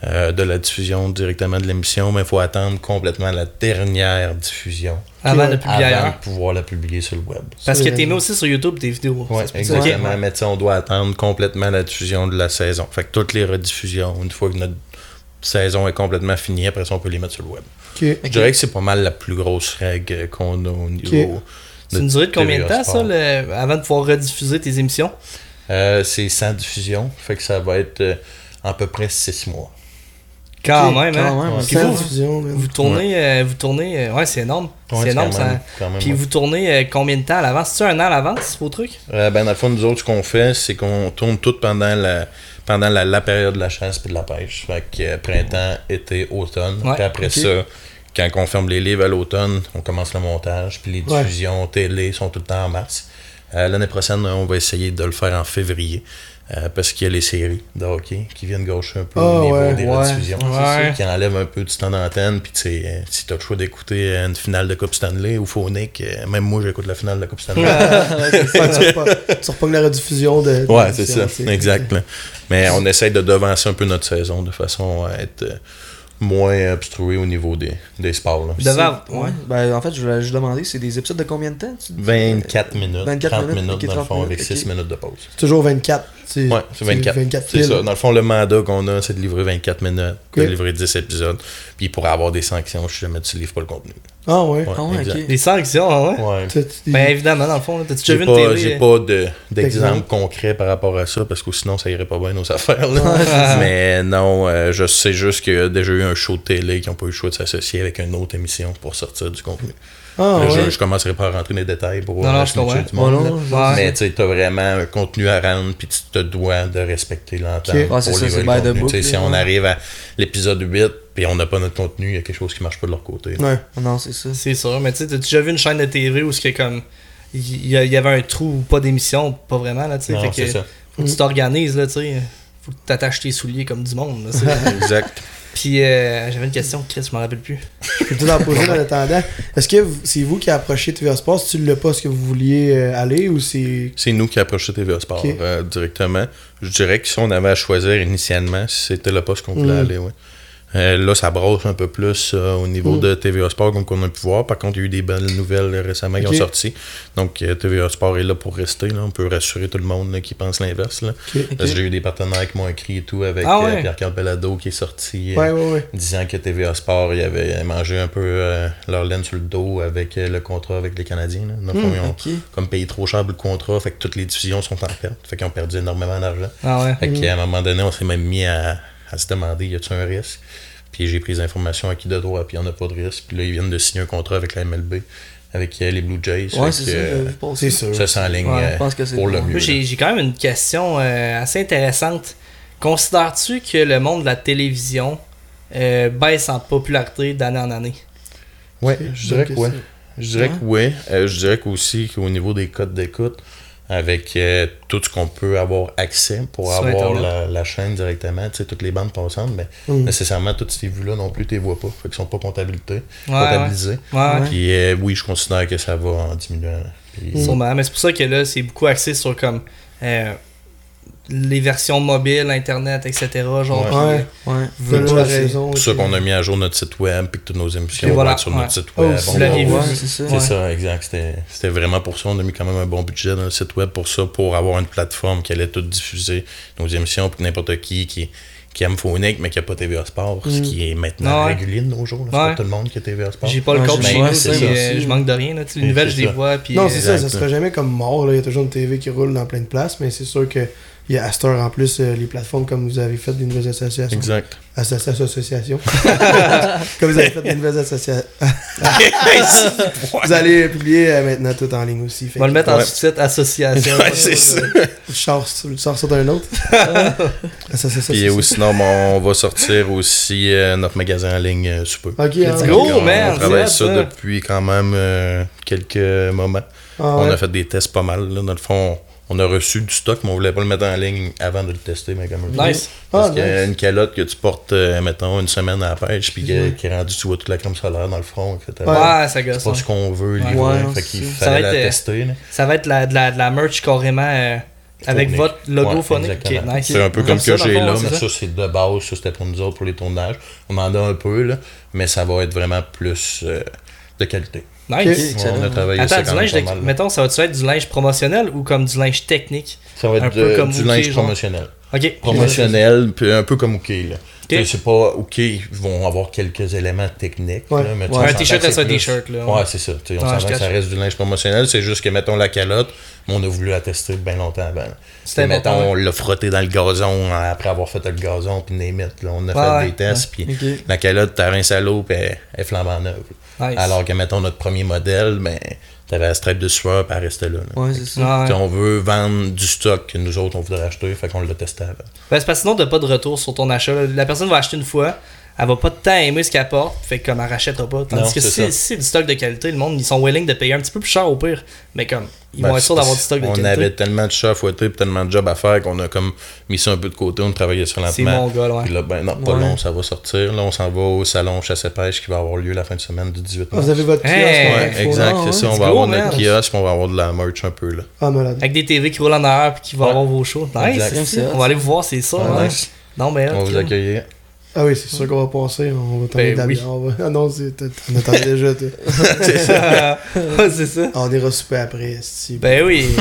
euh, de la diffusion directement de l'émission, mais il faut attendre complètement la dernière diffusion Avant de publier avant ailleurs. de pouvoir la publier sur le web. Parce que les- mis aussi sur YouTube tes vidéos. Oui, exactement. Ok. Mais tu sais, on doit attendre complètement la diffusion de la saison. Fait que toutes les rediffusions, une fois que notre saison est complètement finie, après ça, on peut les mettre sur le web. Je dirais que c'est pas mal la plus grosse règle qu'on a au niveau. C'est une durée de combien de temps, ça, le- avant de pouvoir rediffuser tes émissions? Euh, c'est sans diffusion, fait que ça va être euh, à peu près 6 mois. Quand même, hein? quand même, Puis Sans vous, diffusion, vous tournez, euh, vous tournez, euh, ouais, c'est énorme. Ouais, c'est énorme, quand ça. même- quand même, Puis ouais. vous tournez euh, combien de temps à l'avance? C'est-tu un an à l'avance, vos trucs? Euh, ben, dans le fond, nous autres, ce qu'on fait, c'est qu'on tourne tout pendant la pendant la, la période de la chasse puis de la pêche. Fait que euh, printemps, été, automne. Ouais, puis après ça, quand on ferme les livres à l'automne, on commence le montage. Puis les Ouais. diffusions télé sont tout le temps en mars. Euh, L'année prochaine, on va essayer de le faire en février. Euh, parce qu'il y a les séries de hockey qui viennent gaucher un peu Ah, au niveau ouais, des ouais. rediffusions. Ouais. Qui enlèvent un peu du temps d'antenne. Puis, tu sais, euh, si tu as le choix d'écouter une finale de Coupe Stanley ou Phonic, euh, même moi, j'écoute la finale de Coupe Stanley. Ouais, tu repognes la rediffusion de. de Ouais, c'est ça, exact. Mais on essaie de devancer un peu notre saison de façon à être euh, moins obstrué au niveau des, des sports. là. Devant, Ouais. Ben, en fait, je voulais juste demander, c'est des épisodes de combien de temps tu dis? 24 minutes, 24 30 minutes, dans le 30 fond, avec minutes, 6 ok. minutes de pause. Toujours 24. C'est- Ouais, c'est 24. 24 C'est ça. Dans le fond, le mandat qu'on a, c'est de livrer 24 minutes, de livrer 10 épisodes. Puis il pourrait avoir des sanctions si jamais tu livres pas le contenu. Ah ouais. Ah ouais, ok. Des sanctions, hein, ouais? Ouais. T'as- t'as- Ben évidemment, dans le fond, t'as-tu déjà vu pas, une télé? j'ai pas de- d'exemple D'exemple. concret par rapport à ça parce que sinon ça irait pas bien nos affaires. là. Mais non, euh, je sais juste qu'il y a déjà eu un show de télé qui n'ont pas eu le choix de s'associer avec une autre émission pour sortir du contenu. Ah Là, ouais. je, je commencerai pas à rentrer dans les détails pour Non, non, je monde, non, là. ouais. Mais tu sais, t'as vraiment un contenu à rendre puis tu te dois de respecter l'entente le Tu si on arrive à l'épisode 8 puis on n'a pas notre contenu, il y a quelque chose qui marche pas de leur côté. Ouais. Non, c'est ça. C'est sûr, mais tu sais, t'as-tu déjà vu une chaîne de TV où c'est comme. Il y, avait un trou ou pas d'émission, pas vraiment, là, tu sais. Que faut que tu t'organises, là, tu sais. Faut que t'attaches tes souliers comme du monde, là, tu. Exact. Puis euh, j'avais une question, Chris, je m'en rappelle plus. Je peux tout en poser en attendant. Est-ce que c'est vous qui approchez TVA Sports si tu le pas ce que vous vouliez euh, aller ou c'est. C'est nous qui approchons TVA Sport Ok. euh, directement. Je dirais que si on avait à choisir initialement, c'était le poste qu'on voulait Mm. aller, ouais. Euh, là, ça brosse un peu plus euh, au niveau Mm. de TVA Sport, comme qu'on a pu voir. Par contre, il y a eu des belles nouvelles récemment qui ont sorti. Donc, euh, TVA Sport est là pour rester. Là. On peut rassurer tout le monde là, qui pense l'inverse. j'ai eu des partenaires qui m'ont écrit et tout avec Ah euh, ouais. Pierre-Carl Bellado qui est sorti. Ouais, ouais, ouais. disant que TVA Sport il avait mangé un peu leur laine sur le dos avec le contrat avec les Canadiens. là. Fond, Hmm, ils ont comme payé trop cher le contrat, fait que toutes les diffusions sont en perte. Fait qu'ils ont perdu énormément d'argent. Ah. Fait qu'à un moment donné, on s'est même mis à, à se demander y a-t-il un risque? Puis j'ai pris les informations acquis de droit, puis il n'y en a pas de risque. Puis là, ils viennent de signer un contrat avec la MLB, avec euh, les Blue Jays. Ouais, c'est que, ça. euh. C'est sûr. ça s'enligne Ouais, euh, pour le mieux. Moi, j'ai quand même une question euh, assez intéressante. Considères-tu que le monde de la télévision euh, baisse en popularité d'année en année? Ouais, je dirais que question. Je dirais que oui. Je dirais qu'aussi qu'au niveau des codes d'écoute, avec euh, tout ce qu'on peut avoir accès pour Sur avoir la, la chaîne directement, tu sais, toutes les bandes passantes, mais Mm. nécessairement, toutes ces vues-là non plus, tu les vois pas. Fait qu'ils sont pas comptabilisés. ouais. Puis euh, oui, je considère que ça va en diminuant. Puis, Sûrement. Mais c'est pour ça que là, c'est beaucoup axé sur comme euh, les versions mobiles, internet, etc. Genre, Ouais. puis, veux raison. C'est pour ça qu'on a mis à jour notre site web, puis que toutes nos émissions vont voilà, être sur ouais. notre site Oh, web. Ouais, c'est ça. C'est ça, exact. C'était c'était vraiment pour ça. On a mis quand même un bon budget dans le site web pour ça, pour avoir une plateforme qui allait tout diffuser nos émissions pour n'importe qui qui, qui aime Phonic mais qui n'a pas TVA Sport, ce Mm. qui est maintenant Ouais. régulier de nos jours. C'est Ouais. pas tout le monde qui a TVA Sport. J'ai pas le code chez nous, ça euh, je manque de rien. Là. Les nouvelles, je les ça. vois. Puis, Non, euh, c'est ça, ça exact. sera jamais comme mort. Là. Il y a toujours une TV qui roule dans plein de places, mais c'est sûr que il y a heure en plus euh, les plateformes comme vous avez fait des nouvelles associations. Exact. Associations. associations. comme vous avez fait des nouvelles associations. vous allez publier euh, maintenant tout en ligne aussi. On va le mettre en Ouais. sous-titre association. Ouais, c'est ça. Je sors, je sors ça d'un autre. Association. Puis ou sinon, bon, on va sortir aussi euh, notre magasin en ligne euh, sous peu. Ok, Let's hein. go. On, man, on travaille ça ça. depuis quand même euh, quelques moments. Ah, On ouais. a fait des tests pas mal. Là. Dans le fond, on a reçu du stock, mais on voulait pas le mettre en ligne avant de le tester. Mais comme Nice. Parce Ah, qu'il y a nice. une calotte que tu portes, euh, mettons, une semaine à la pêche, puis qui est rendue, tu vois toute la crème solaire dans le front, etc. Ouais. Ouais, ça C'est gosse. pas ouais. ce qu'on veut Ouais. livrer. Ouais, fait c'est qu'il ça. Ça fallait va la être, euh, tester. là. Ça va être la, de, la, de la merch carrément euh, Avec votre logo Ouais, phonique. nice. C'est un peu Comme que j'ai là, c'est mais ça? ça, c'est de base. Ça, c'était pour nous autres, pour les tournages. On en a un peu, là, mais ça va être vraiment plus euh, de qualité. Nice. On a travaillé Attends, ça du linge, de- mettons, ça va-tu être du linge promotionnel ou comme du linge technique? Ça va un être peu de- comme du linge genre? promotionnel. Ok. Promotionnel, puis un peu comme OK. Là. Sais, C'est pas OK, ils vont avoir quelques éléments techniques. Ouais. là, mais Ouais, Un t-shirt, ça c'est un plus- t-shirt, là. Ouais, c'est ça. On s'entend que ça reste du linge promotionnel. C'est juste que, mettons, la calotte, mais on a voulu la tester bien longtemps avant. C'était C'était, mettons, on l'a frotté dans le gazon hein, après avoir fait le gazon, puis name it, là, On a Ouais, fait ouais. des tests, puis la calotte, t'as rincé à l'eau, puis elle, elle flambe en neuve. Nice. Alors que, mettons, notre premier modèle, ben, t'avais la stripe de sueur, puis elle restait là. là. Ouais, c'est ça. On veut vendre du stock que nous autres, on voudrait acheter, fait qu'on l'a testé avant. Ben, c'est parce que sinon, t'as pas de retour sur ton achat. là. La personne va acheter une fois, elle va pas tant aimer ce qu'elle porte, fait comme elle rachètera pas. Tandis Non, que c'est si, c'est du stock de qualité, le monde, ils sont willing de payer un petit peu plus cher au pire. Mais comme, ils Ben, vont être sûrs c'est d'avoir du stock de On qualité. avait tellement de chats à fouetter et tellement de jobs à faire qu'on a comme mis ça un peu de côté, on travaillait sur C'est lentement. mon gars, ouais. Puis là, ben non, pas Ouais. long, ça va sortir. Là, on s'en va au salon chasse et pêche qui va avoir lieu la fin de semaine du 18 Ah, mars. vous avez votre kiosque. Hey! ouais, Ouais, exact, Ah, c'est ça. On va avoir notre kiosque, on va avoir de la merch un peu là. Ah, malade. Avec des TV qui roulent en arrière puis qui vont Ouais. avoir vos shows. Nice. Exact. c'est- On va aller vous voir, c'est ça. Nice. Non, mais. On vous accueillir. Ah oui, c'est sûr qu'on va passer. On va t'emmener Ben de la oui. bière. on va- Ah non, c'est- t'en attends déjà, toi. Ouais, c'est ça. Ah, On ira souper après. esti. Ben oui.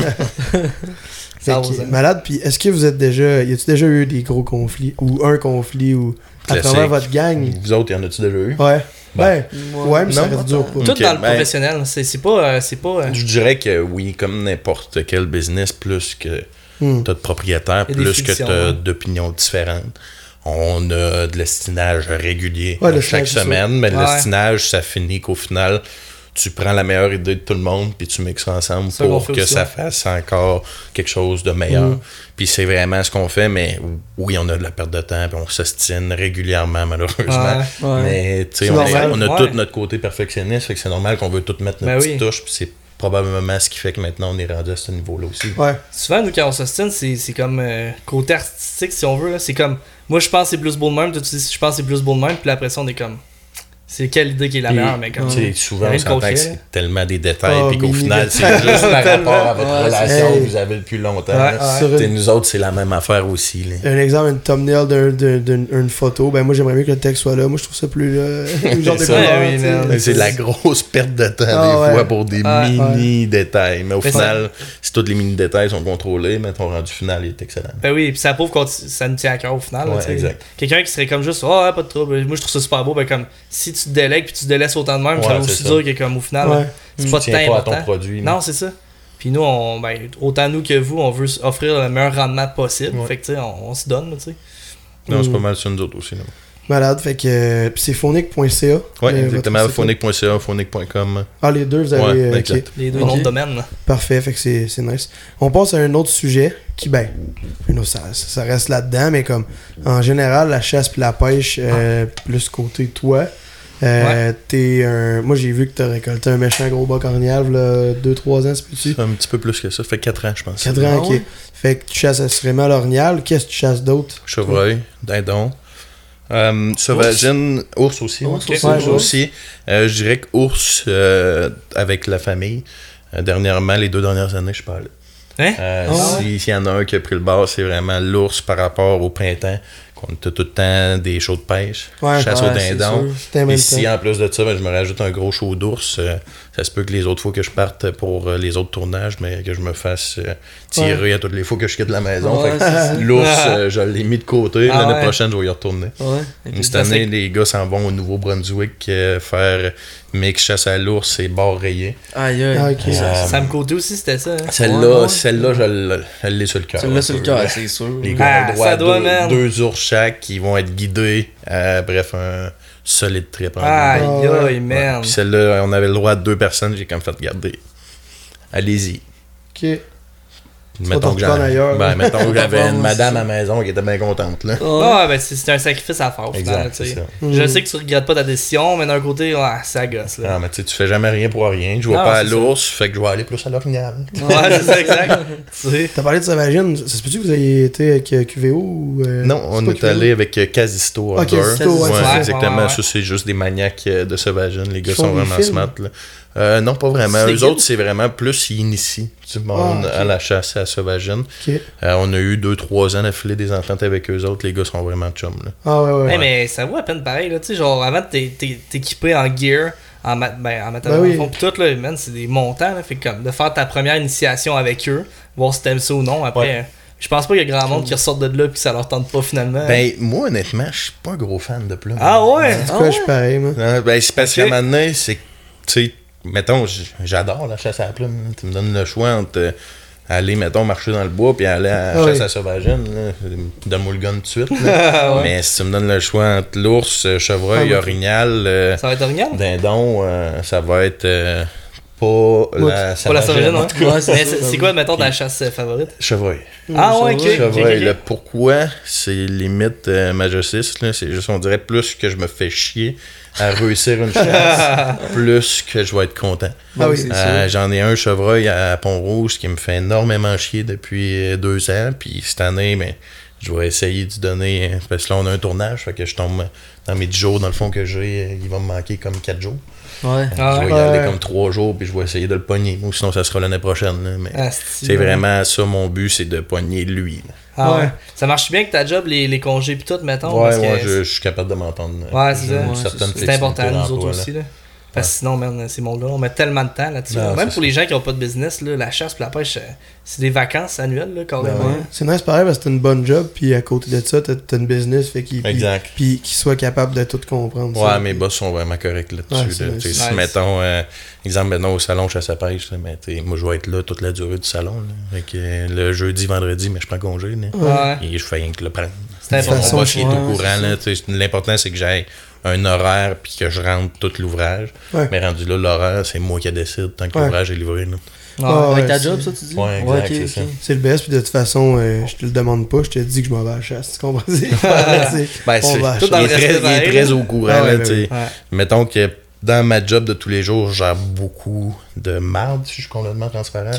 Ça ça. malade, puis est-ce que vous êtes déjà. Y a-tu déjà eu des gros conflits Ou un conflit ou. À travers votre gang? Vous autres, y en a-tu déjà eu? Ouais. Ben, ouais, mais ça Non. reste dur pour Tout dans le ben- professionnel. C'est c'est pas. euh, C'est pas. euh, Je dirais que oui, comme n'importe quel business, plus que Hmm. t'as de propriétaires, plus que t'as hein. d'opinions différentes. On a de l'estinage régulier Ouais, à le chaque semaine, mais Ouais. l'estinage, ça finit qu'au final, tu prends la meilleure idée de tout le monde, puis tu mixes ça ensemble Ça pour que ça fasse encore quelque chose de meilleur. Mm. Puis c'est vraiment ce qu'on fait, mais oui, on a de la perte de temps, puis on s'ostine régulièrement, malheureusement. Ouais. Ouais. Mais tu sais, on, a Ouais. tout notre côté perfectionniste, fait que c'est normal qu'on veut tout mettre notre Ben petite oui. touche, puis c'est probablement ce qui fait que maintenant on est rendu à ce niveau-là aussi. Ouais. Souvent, nous, quand on s'ostine, c'est c'est comme euh, côté artistique, si on veut. là. C'est comme, moi, je pense que c'est plus beau de même, toi, tu dis, je pense que c'est plus beau de même, puis après ça, on est comme, c'est quelle idée qui est la meilleure, mais comme. Tu sais, souvent, on s'entend que c'est tellement des détails, Oh, puis qu'au final, détails. c'est juste par rapport à votre Ouais, relation que vous avez depuis longtemps. Nous autres, c'est la même affaire aussi. là. Un exemple, une thumbnail d'un- d'un- d'une photo, ben moi j'aimerais mieux que le texte soit là. Moi je trouve ça plus là. genre de C'est la grosse perte de temps Ah, des ouais. fois pour des Ah, mini détails. Mais au Mais final, si tous les mini détails sont contrôlés, mais ton rendu final est excellent. Ben oui, puis ça prouve que ça nous tient à cœur au final. Quelqu'un qui serait comme juste, oh, ouais, pas de trouble. Moi, je trouve ça super beau. Ben, comme, si tu te délègues puis tu te délaisses autant de même, Ouais, ça c'est aussi ça. dire que, comme, au final, Ouais. c'est pas de tiens temps pas à ton produit. Non, c'est ça. Puis nous, on, ben, autant nous que vous, on veut offrir le meilleur rendement possible. Ouais. Fait que, tu sais, on, on se donne, là, tu sais. Non, c'est Mm. pas mal ça nous autres aussi. là. Malade, fait que. euh, Puis c'est phonique.ca. Ouais, euh, exactement. Phonique.ca, phonique.com. Ah, les deux, vous avez. Ouais, euh, ok. exact. Les deux noms de domaine. Parfait, fait que c'est c'est nice. On passe à un autre sujet qui, ben, you know, ça, ça reste là-dedans, mais comme en général, la chasse puis la pêche, euh, plus côté toi. Euh, t'es un... Moi, j'ai vu que t'as récolté un méchant gros bas cornial, là, 2-3 ans, c'est petit. Un petit peu plus que ça. Ça fait 4 ans, je pense. 4 ans, Ah ok. ouais? Fait que tu chasses assurément l'orignal. Qu'est-ce que tu chasses d'autre? Chevreuil, dindon. Euh, sauvagine, ours aussi. Ours aussi, Ours ouais. aussi. Euh, je dirais que ours euh, avec la famille. Euh, dernièrement, les deux dernières années, je parle. Hein? Si- S'il y en a un qui a pris le bord, c'est vraiment l'ours par rapport au printemps. Qu'on a tout le temps des shows de pêche, Ouais, chasse ouais, au c'est dindon. sûr. T'aimes Et le si temps. en plus de ça, ben, je me rajoute un gros show d'ours, euh, ça se peut que les autres fois que je parte pour euh, les autres tournages, mais que je me fasse euh, tirer à toutes les fois que je quitte la maison. Ouais. L'ours, euh, je l'ai mis de côté. Ah L'année ouais. prochaine, je vais y retourner. Cette année, les gars s'en vont au Nouveau-Brunswick euh, faire mix chasse à l'ours et bord rayé. Aïe, aïe. Ah, ok. Euh, Sam Côté aussi, c'était ça. hein? Celle-là, Ouais, ouais. celle-là, je l'ai- sur le cœur. L'as sur le cœur, c'est sûr. Les gars Ah, ont droit ça à doit, deux, deux ours chaque qui vont être guidés. Euh, bref, un solide trip. en Aïe, Ah, aïe, man. Puis celle-là, on avait le droit à deux personnes, j'ai comme fait garder. Allez-y. Ok. Mettons t'en que, retournes ailleurs, ben, mettons que j'avais une madame à la maison qui était bien contente. Là. Ouais. Ah, ben, c'est c'est un sacrifice à faire, au final, Exact, ça. Je sais que tu regrettes pas ta décision, mais d'un côté, ouais, ça gosse, là. Ah, mais tu fais jamais rien pour rien. Je vois Non, pas à l'ours, fait que je vais aller plus à l'orignal. Ouais, c'est ça, exact. T'as parlé de Sauvagine. Ça se peut-tu que vous ayez été avec euh, QVO ou. euh, Non, on est allé avec euh, Casisto Ah. Casisto, ouais, Ouais, exactement. Ouais, ouais. Ça, c'est juste des maniaques de Sauvagine. Les gars sont vraiment smart. Euh, non, pas vraiment. Eux autres, c'est vraiment plus ils initient du monde Ah, ok. à la chasse à Sauvagine. Ok. Euh, on a eu 2-3 ans d'affilée des ententes avec eux autres. Les gars sont vraiment chums. Là. Ah ouais, ouais. Hey, mais ça vaut à peine pareil, là. Tu sais, genre, avant t'é- t'équiper en gear, en, ma ben, en matériel Ben oui. fond, pis tout, là, man, c'est des montants, là. Fait que, comme, de faire ta première initiation avec eux, voir si t'aimes ça ou non, après. Ouais. Je pense pas qu'il y a grand monde qui ressortent de là pis que ça leur tente pas finalement. Ben, moi, honnêtement, je suis pas un gros fan de plumes. ah ouais? En tout cas, je suis pareil, moi. Non, ben, c'est parce qu'à un moment donné, c'est que, tu sais, mettons, j'adore la chasse à la plume. Tu me donnes le choix entre euh, aller, mettons, marcher dans le bois puis aller à la Ah chasse à sauvagine. là. Donne-moi le gun tout de suite. là. Mais si tu me donnes le choix entre l'ours, euh, chevreuil, Ah orignal, euh, Ça va être original? dindon, euh, ça va être euh, pas la Pas la sauvagine. sauvagine, en tout cas, Mais c'est quoi, mettons, ta chasse favorite? Chevreuil. Ah ouais, ok. Chevreuil, le pourquoi, c'est limite euh, majocis, là. C'est juste, on dirait plus que je me fais chier à réussir une chasse, plus que je vais être content. Ah oui, c'est Euh, J'en ai un chevreuil à Pont-Rouge qui me fait énormément chier depuis euh, deux ans. Puis cette année, mais je vais essayer de donner. Parce que là, on a un tournage, fait que je tombe dans mes 10 jours, dans le fond, que j'ai. euh, Il va me manquer comme 4 jours. Ouais. Ah je vais y ouais. aller Ouais. comme 3 jours, puis je vais essayer de le pogner. Ou sinon, ça sera l'année prochaine. là, mais Ah, c'est vraiment ça, mon but, c'est de pogner lui. là. Ah ouais. Ouais. Ça marche bien que ta job, les, les congés pis tout, mettons? Ouais, parce que moi, je, je suis capable de m'entendre. Ouais, c'est ça. c'est important, nous autres là. aussi. Là. Parce que sinon, man, ces mondes-là, on met tellement de temps là-dessus. Non. Même pour ça. les gens qui n'ont pas de business, là, la chasse et la pêche, euh, c'est des vacances annuelles, là, carrément. Ouais. C'est nice pareil parce que t'as une bonne job, puis à côté de ça, t'as t'as une business, fait qu'il puis- Exact. puis qu'il soit capable de tout comprendre. Ouais, ça. mes boss sont vraiment corrects là-dessus. là. Nice. Mettons, euh, exemple, maintenant au salon chasse à pêche, là, mais, moi, je vais être là toute la durée du salon. Là. Fait que, euh, le jeudi, vendredi, mais je prends congé. Là. Ouais. Et je fais rien que le prendre. C'est Mon boss, il est au courant. L'important, c'est que j'aille un horaire puis que je rentre tout l'ouvrage. Ouais. Mais rendu là, l'horaire, c'est moi qui décide tant que Ouais. l'ouvrage est livré. Là. Ouais. Ah, Avec ouais, ta c'est- job, ça, tu dis? Ouais, exact, ok, c'est ok. ça. C'est le best, puis de toute façon, euh, je te le demande pas, je te dis que je m'en vais à la chasse. Tu comprends? Ben, On c'est- va tout dans le est très, il est très au courant. Ah ouais, là, ben. Mettons que dans ma job de tous les jours, je gère beaucoup de marde, si je suis complètement transparent.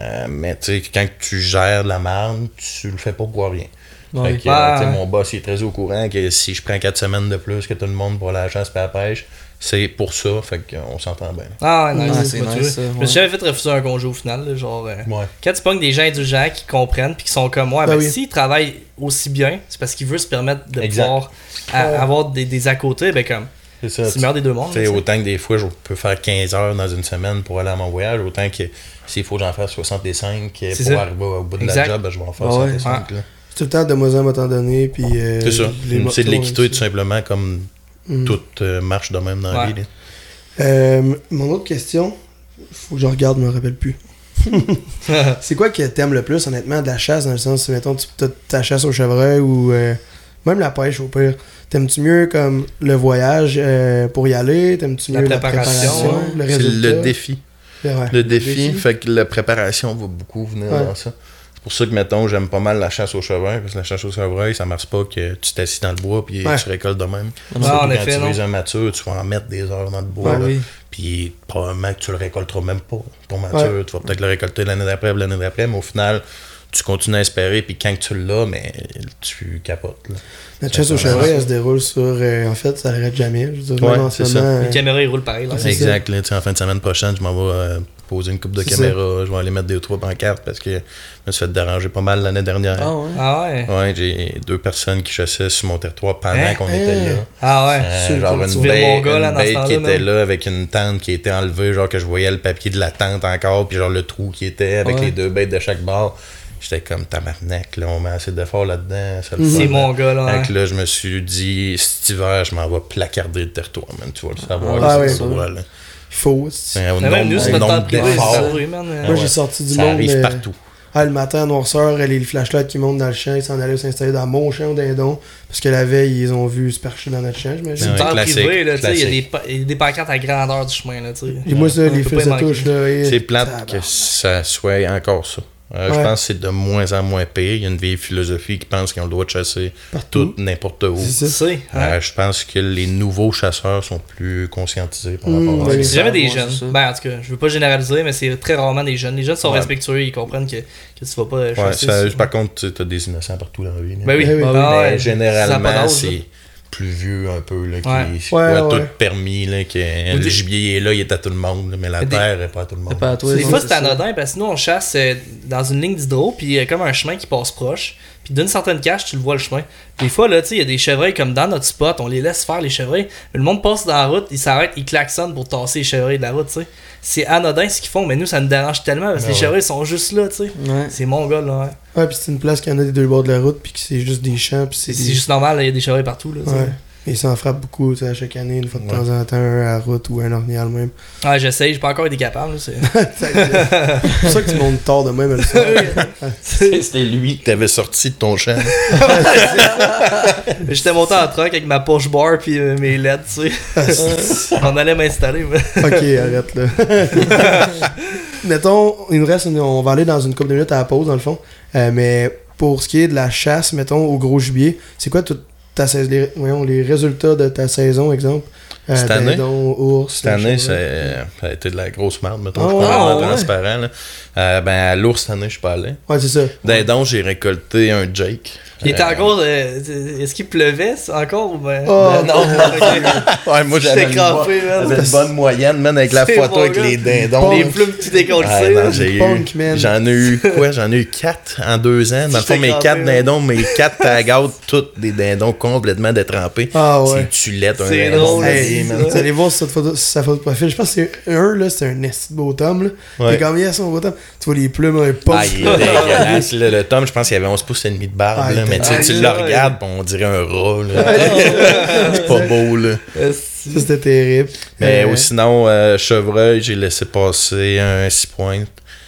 Euh, mais tu sais, quand tu gères de la marde, tu le fais pas pour rien. Ouais. Fait que, euh, sais, mon boss il est très au courant que si je prends 4 semaines de plus que tout le monde pour aller à la chasse et à la pêche, c'est pour ça. Fait qu'on s'entend bien. Ah, ouais, nice. Ah, c'est nice, ça, Je me ouais. suis jamais fait refuser un congé au final. là, genre, euh, Ouais. quand tu pognes des gens indulgents qui comprennent puis qui sont comme moi, Ben ben, oui. s'ils travaillent aussi bien, c'est parce qu'ils veulent se permettre de Exact. pouvoir à- Ouais. avoir des, des à côté, ben comme C'est ça. c'est le meilleur des deux mondes. Autant que des fois, je peux faire 15 heures dans une semaine pour aller à mon voyage, autant que s'il faut que j'en fasse 65 pour ça. arriver au bout de Exact. la job, ben, je vais en faire Ah ouais. 65. là. Tout le temps de moi à m'en donner, puis. euh, C'est ça. les C'est de motos, l'équité tout simplement comme Mm. tout euh, marche de même dans la vie. Euh, mon autre question, faut que je regarde, je me rappelle plus. c'est quoi que t'aimes le plus, honnêtement, de la chasse, dans le sens, mettons, tu ta chasse au chevreuil ou euh, même la pêche, au pire. T'aimes-tu mieux comme le voyage euh, pour y aller? T'aimes-tu La mieux préparation, la préparation, ouais. le C'est résultat? le défi. Ouais, Le défi, fait que la préparation va beaucoup venir Ouais. dans ça. C'est pour ça que, mettons, j'aime pas mal la chasse au chevreuil, parce que la chasse au chevreuil, ça marche pas que tu t'assis dans le bois puis Ouais. tu récoltes de même. Non, en quand effet, tu non. vises un mature, tu vas en mettre des heures dans le bois. Ouais, là. oui. Puis probablement que tu le récolteras même pas. Ton mature, tu vas peut-être le récolter l'année d'après ou l'année d'après, mais au final, tu continues à espérer, puis quand tu l'as, mais tu capotes. Là. La chasse au chevreuil, elle se déroule sur. euh, en fait, ça arrête jamais. Je veux dire, Ouais, même en ce c'est ça. moment. Les euh, caméras, ils roulent pareil. Là. Exact. Là, en fin de semaine prochaine, je m'en vais euh, poser une coupe de caméra. Je vais aller mettre des ou trois pancartes parce que je me suis fait déranger pas mal l'année dernière. Ah ouais? Ah ouais? Ouais, j'ai deux personnes qui chassaient sur mon territoire pendant Hein? qu'on Hein? était là. Ah ouais. Euh, Sur le genre une bête, mon gars, là, une dans ce bête qui était là avec une tente qui était enlevée, genre que je voyais le papier de la tente encore, puis genre le trou qui était avec Ouais. les deux bêtes de chaque bord. J'étais comme tabarnak, là, on met assez d'efforts là-dedans. ça Mhm. C'est mon gars, là. Fait hein. que là, je me suis dit, cet hiver, je m'en vais placarder le territoire, man. Tu vas le savoir, Ah là, ouais, c'est ça. droit, là. C'est- C'est au Mais même nous, c'est notre temps privé, c'est ça, Moi, ouais. j'ai sorti du Ça monde. arrive euh, partout. Ah, le matin, à noirceur, les flashlights qui montent dans le champ, ils s'en allaient s'installer dans mon champ au dindon. Parce que la veille, ils ont vu se percher dans notre champ, C'est j'imagine. une Ouais, privée, là, tu sais, il y a des classique. pa- il y a des pancartes à grandeur du chemin, là, tu sais. Et moi, ça, On les fils de touche, là. C'est plate que ça soit encore ça. Euh, Je pense que c'est de moins en moins pire. Il y a une vieille philosophie qui pense qu'ils ont le droit de chasser Partout. tout, n'importe où. Euh, je pense que les nouveaux chasseurs sont plus conscientisés par rapport à oui. ça. C'est jamais des jeunes. Ben, en tout cas, je veux pas généraliser, mais c'est très rarement des jeunes. Les jeunes sont Ouais. respectueux, ils comprennent que, que tu vas pas Ouais, chasser. ça- par contre, tu as des innocents partout dans la vie. Ben oui, Ben oui. Ah généralement, c'est plus vieux un peu, là, qui Ouais. tout permis, là, que le des- gibier est là, il est à tout le monde, mais la Des- terre est pas à tout le monde. C'est pas à toi. Des fois, c'est anodin parce que nous, on chasse euh, dans une ligne d'hydro, puis il y a comme un chemin qui passe proche. Puis d'une certaine cache, tu le vois le chemin. Des fois, là, tu sais, il y a des chevreuils comme dans notre spot, on les laisse faire les chevreuils. Mais le monde passe dans la route, ils s'arrêtent, ils klaxonnent pour tasser les chevreuils de la route, tu sais. C'est anodin ce qu'ils font, mais nous, ça nous dérange tellement parce que Ah les ouais. chevreuils sont juste là, tu sais. Ouais. C'est mon gars, là. ouais. Ouais, puis c'est une place qui en a des deux bords de la route, puis que c'est juste des champs, puis C'est des- juste normal, là, il y a des chevreuils partout, là. tu Ouais. Ils s'en frappent beaucoup, tu sais, à chaque année, une fois de Ouais. temps en temps, un à la route ou un orignal même. Ouais, j'essaye, j'ai pas encore été capable. c'est- C'est pour ça que tu montes tard de même. C'était lui que t'avais sorti de ton champ. J'étais monté en truck avec ma push bar puis euh, mes LED, tu sais. on allait m'installer. mais- ok, arrête là. mettons, il nous reste, une- on va aller dans une couple de minutes à la pause, dans le fond. Euh, mais pour ce qui est de la chasse, mettons, au gros gibier, c'est quoi toute ta les, voyons, les résultats de ta saison, exemple Euh, Cette année? ours, Cette année, ça a été de la grosse merde, mettons. Ah je Ah ouais? transparent. Là. Euh, ben, à l'ours, cette année, je suis pas allé. Ouais, c'est ça. Dindon, j'ai récolté un Jake. Il était Euh, encore. euh, Est-ce qu'il pleuvait ça, encore ou ben? Oh, Ben non, Ouais, moi, j'avais une, bonne moyenne, man, avec la photo avec gars. les dindons. Les plumes non, eu- Punk, man. J'en ai eu quoi? J'en ai eu quatre en deux ans. Dans le fond, mes crampé, quatre ouais. dindons, mes quatre tagautes, toutes des dindons complètement détrempés. Ah ouais. C'est tulette, un C'est dindon drôle, Hey, vous allez voir cette photo, sa photo de profil. Je pense que c'est un, là, c'est un esti de beau tome, là. Ouais. Et comme il y a son beau tome, tu vois les plumes, un pop. Ah, il est dégueulasse. là. le tome, je pense qu'il avait 11 pouces et demi de barbe. Ah, là, mais tu tu Ah, le regardes, on dirait un rat. là. C'est pas beau, là. C'était terrible. Mais Euh, ou sinon, euh, Chevreuil, j'ai laissé passer un 6 points.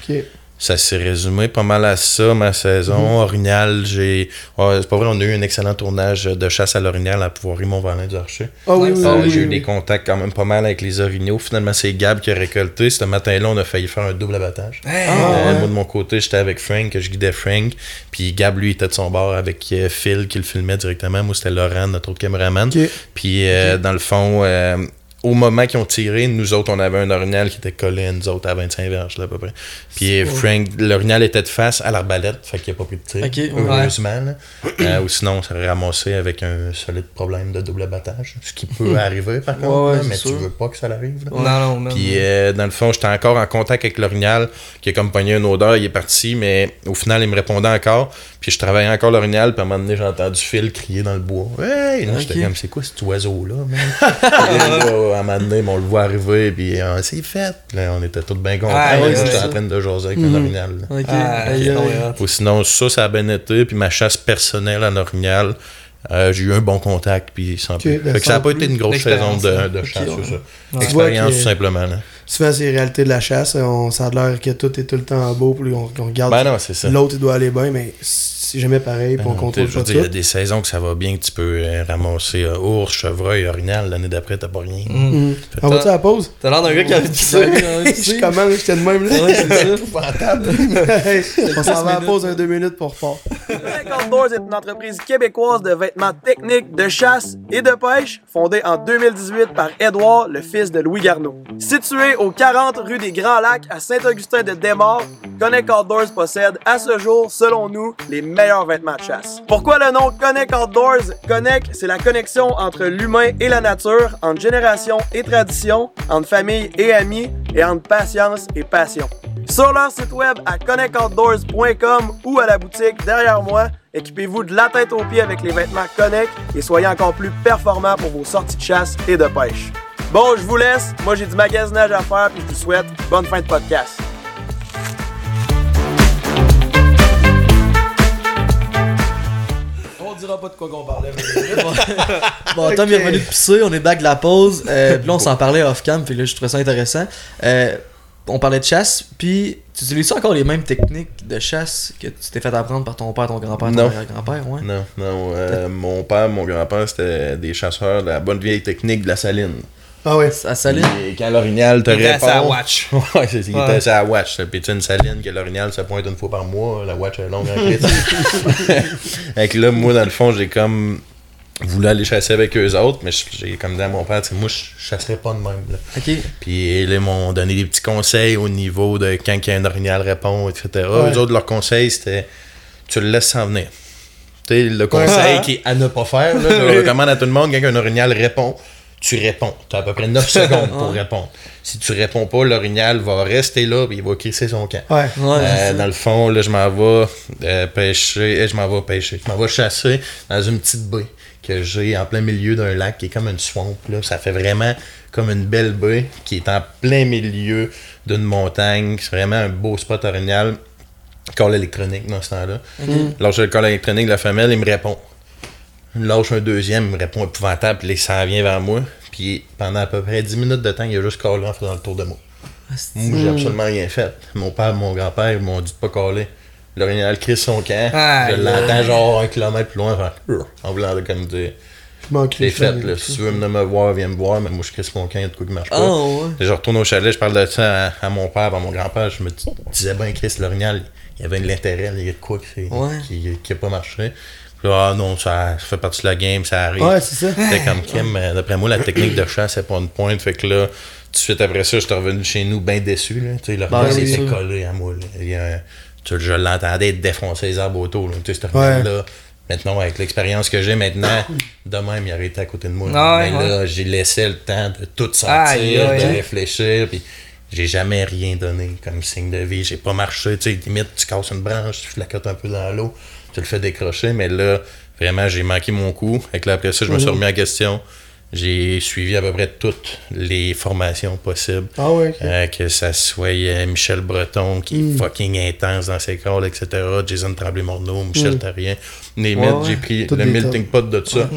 ok. Ça s'est résumé pas mal à ça, ma saison. Mhm. Orignal, j'ai. Ouais, c'est pas vrai, on a eu un excellent tournage de chasse à l'orignal à pouvoir Mont-Valin du Archer. Ah oui, oui, Euh, oui, j'ai eu des contacts quand même pas mal avec les orignaux. Finalement, c'est Gab qui a récolté. Ce matin-là, on a failli faire un double abattage. Ah, Euh, ouais. Moi, de mon côté, j'étais avec Frank, je guidais Frank. Puis Gab, lui, était de son bord avec euh, Phil qui le filmait directement. Moi, c'était Laurent, notre autre caméraman. Puis, euh, dans le fond, euh, au moment qu'ils ont tiré, nous autres, on avait un orignal qui était collé à nous autres à 25 verges, là, à peu près. Puis, Frank, l'orignal était de face à l'arbalète, fait qu'il n'y a pas pris de tir. Heureusement. Euh, ou sinon, on serait ramassé avec un solide problème de double abattage. Ce qui peut arriver, par contre, ouais, là, c'est mais sûr. tu veux pas que ça arrive. là. Non, non. Puis euh, dans le fond, j'étais encore en contact avec l'orignal qui a comme pogné une odeur, il est parti, mais au final, il me répondait encore. Puis je travaillais encore l'orignal, puis à un moment donné, j'ai entendu Phil crier dans le bois. Hey! Là, J'étais comme, c'est quoi cet oiseau-là, man? Puis là, à un moment donné, on le voit arriver, puis euh, c'est fait. Là, on était tous bien contents. Ah, ouais, J'étais en train de jaser avec l'orignal. là. Ok. Ah. Ou sinon, ça, ça a bien été, puis ma chasse personnelle en orignal. Euh, j'ai eu un bon contact, puis sans plus. ben, Fait que ça n'a pas été une grosse saison de, hein. de Ok, chasse, ouais. ça. Ouais. Expérience, tout simplement. Là. Souvent, c'est les réalités de la chasse. On, ça a l'air que tout est tout le temps beau, puis on, on regarde. Ben non, c'est ça. L'autre, il doit aller bien, mais c'est jamais pareil, puis on Ben, contrôle pas dire, Il y a des saisons que ça va bien, que tu peux euh, ramasser euh, ours, chevreuil, orignal. L'année d'après, t'as pas rien. Mm. Mhm. On va-tu à la pause? T'as l'air d'un gars qui a envie de pisser. Je commence, j'étais de même, là. Ouais, c'est ça. Hey, on s'en va à la pause un deux minutes pour repart. Connect Outdoors est une entreprise québécoise de vêtements techniques, de chasse et de pêche, fondée en 2018 par Édouard, le fils de Louis Garneau. Situé au 40 rue des Grands Lacs à Saint-Augustin-de-Desmaures, Connect Outdoors possède à ce jour, selon nous, les vêtements de chasse. Pourquoi le nom Connect Outdoors? Connect, c'est la connexion entre l'humain et la nature, entre génération et tradition, entre famille et amis, et entre patience et passion. Sur leur site web à connectoutdoors.com ou à la boutique derrière moi, équipez-vous de la tête aux pieds avec les vêtements Connect et soyez encore plus performants pour vos sorties de chasse et de pêche. Bon, je vous laisse. Moi, j'ai du magasinage à faire puis je vous souhaite bonne fin de podcast. Dira pas de quoi qu'on parlait. Bon, Tom il est revenu de pisser, on est back de la pause. Euh, puis là, on s'en parlait off-cam, puis là, je trouvais ça intéressant. Euh, on parlait de chasse, puis tu utilises encore les mêmes techniques de chasse que tu t'es fait apprendre par ton père, ton grand-père, ton Non. arrière-grand-père, ouais? Non, non. euh, mon père, mon grand-père, c'était des chasseurs de la bonne vieille technique de la saline. Ah ouais. À Saline. Et quand l'orignal te Il était répond... à sa watch. ouais, c'est il Ouais. était à sa watch. Puis tu une saline que l'orignal se pointe une fois par mois, la watch est longue en crise. Fait que là, moi, dans le fond, j'ai comme voulu aller chasser avec eux autres, mais j'ai comme dit à mon père, tu sais, moi, je chasserais pas de même. Là. Ok. Puis là, ils m'ont donné des petits conseils au niveau de quand il y a un orignal répond, etc. Ouais. Eux autres, leurs conseils, c'était tu le laisses s'en venir. sais, le conseil qui est à ne pas faire, là, je recommande à tout le monde, quand un orignal répond, tu réponds. Tu as à peu près 9 secondes pour répondre. Si tu réponds pas, l'orignal va rester là et il va crisser son camp. Ouais. Ouais, Euh, dans le fond, là, je m'en vais euh, pêcher. eh, je m'en vais pêcher. Je m'en vais chasser dans une petite baie que j'ai en plein milieu d'un lac qui est comme une swamp. Là. Ça fait vraiment comme une belle baie qui est en plein milieu d'une montagne. C'est vraiment un beau spot orignal. Call électronique dans ce temps-là. Lâche le call électronique de la femelle, il me répond. Je lâche un deuxième, il me répond épouvantable, puis là, il s'en vient vers moi. Puis pendant à peu près 10 minutes de temps, il a juste callé en faisant le tour de moi. Moi, j'ai absolument rien fait. Mon père, mon grand-père, ils m'ont dit de pas caler. L'original crie son camp. Je l'entends genre un kilomètre plus loin, faire en voulant là, comme dire C'est fait, là. Si tu veux venir me voir, viens me voir, mais moi je crie mon camp, il y a de quoi qui marche pas. Ouais. Et Je retourne au chalet, je parle de ça à, à mon père, à mon grand-père. Je me dis- disais, ben, Chris L'Orignal, il y avait de l'intérêt, il y a de quoi qui, c'est- Ouais. qui, qui a pas marché. Ah non, ça, ça fait partie de la game, ça arrive. Ouais, c'est ça. C'était comme Kim, euh, d'après moi, la technique de chasse, c'est pas une pointe. Fait que là, tout de suite après ça, j'étais revenu chez nous bien déçu. Là. Tu sais, le Ben oui, ça. collé à moi. Là. Il y a- tu sais, je l'entendais défoncer les arbres autour. Là. Tu sais, Ouais. là Maintenant, avec l'expérience que j'ai maintenant, de même, il arrêtait à côté de moi. Ah ouais, Mais là, j'ai laissé le temps de tout sentir, aïe. de réfléchir. Puis j'ai jamais rien donné comme signe de vie. J'ai pas marché. Tu sais, limite, tu casses une branche, tu flacotes un peu dans l'eau, tu le fais décrocher. Mais là, vraiment, j'ai manqué mon coup. Et que là, après ça, je me suis Mhm. remis en question. J'ai suivi à peu près toutes les formations possibles. Ah ouais. Euh, que ça soit euh, Michel Breton qui Mm. est fucking intense dans ses calls, etc. Jason Tremblay-Morneau, Michel Mm. Tarien. Ouais, j'ai pris le melting pot de ça.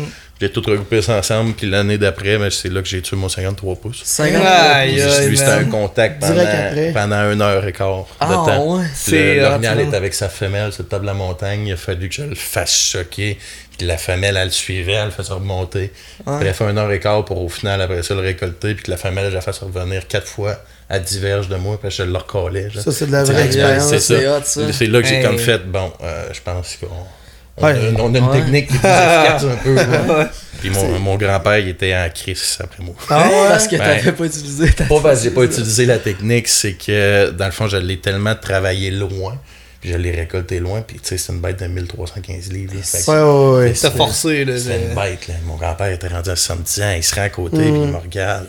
J'ai tout regroupé ça ensemble. Puis l'année d'après, ben, c'est là que j'ai tué mon 53 pouces. 50 Aïe, Puis aïe, lui, c'était un contact pendant, pendant une heure et quart de Ah, temps. ouais. C'est Le- hot, L'orignal est avec sa femelle sur le top de la montagne. Il a fallu que je le fasse choquer. Puis la femelle, elle le suivait, elle le faisait remonter. Ouais. Puis elle fait une heure et quart pour au final, après ça, le récolter. Puis que la femelle, je la fasse revenir quatre fois à diverge de moi. Puis je le recalais. Ça, c'est de la C'est vraie c'est expérience. ça. c'est ça. C'est là que j'ai Hey. comme fait, bon, euh, je pense qu'on on Ouais. a, on a une Ouais. technique qui est plus efficace un peu. Puis mon, mon grand-père, il était en crise après moi. Ah ouais? Parce que t'avais pas utilisé ta. Pas parce que j'ai pas utilisé la technique, c'est que dans le fond, je l'ai tellement travaillé loin, puis je l'ai récolté loin, puis tu sais, c'est une bête de 1315 livres. que Ouais, ouais, ouais. T'as forcé, là. C'est une bête, là. Mon grand-père était rendu à 70 ans, il se rend à côté, puis il me regarde.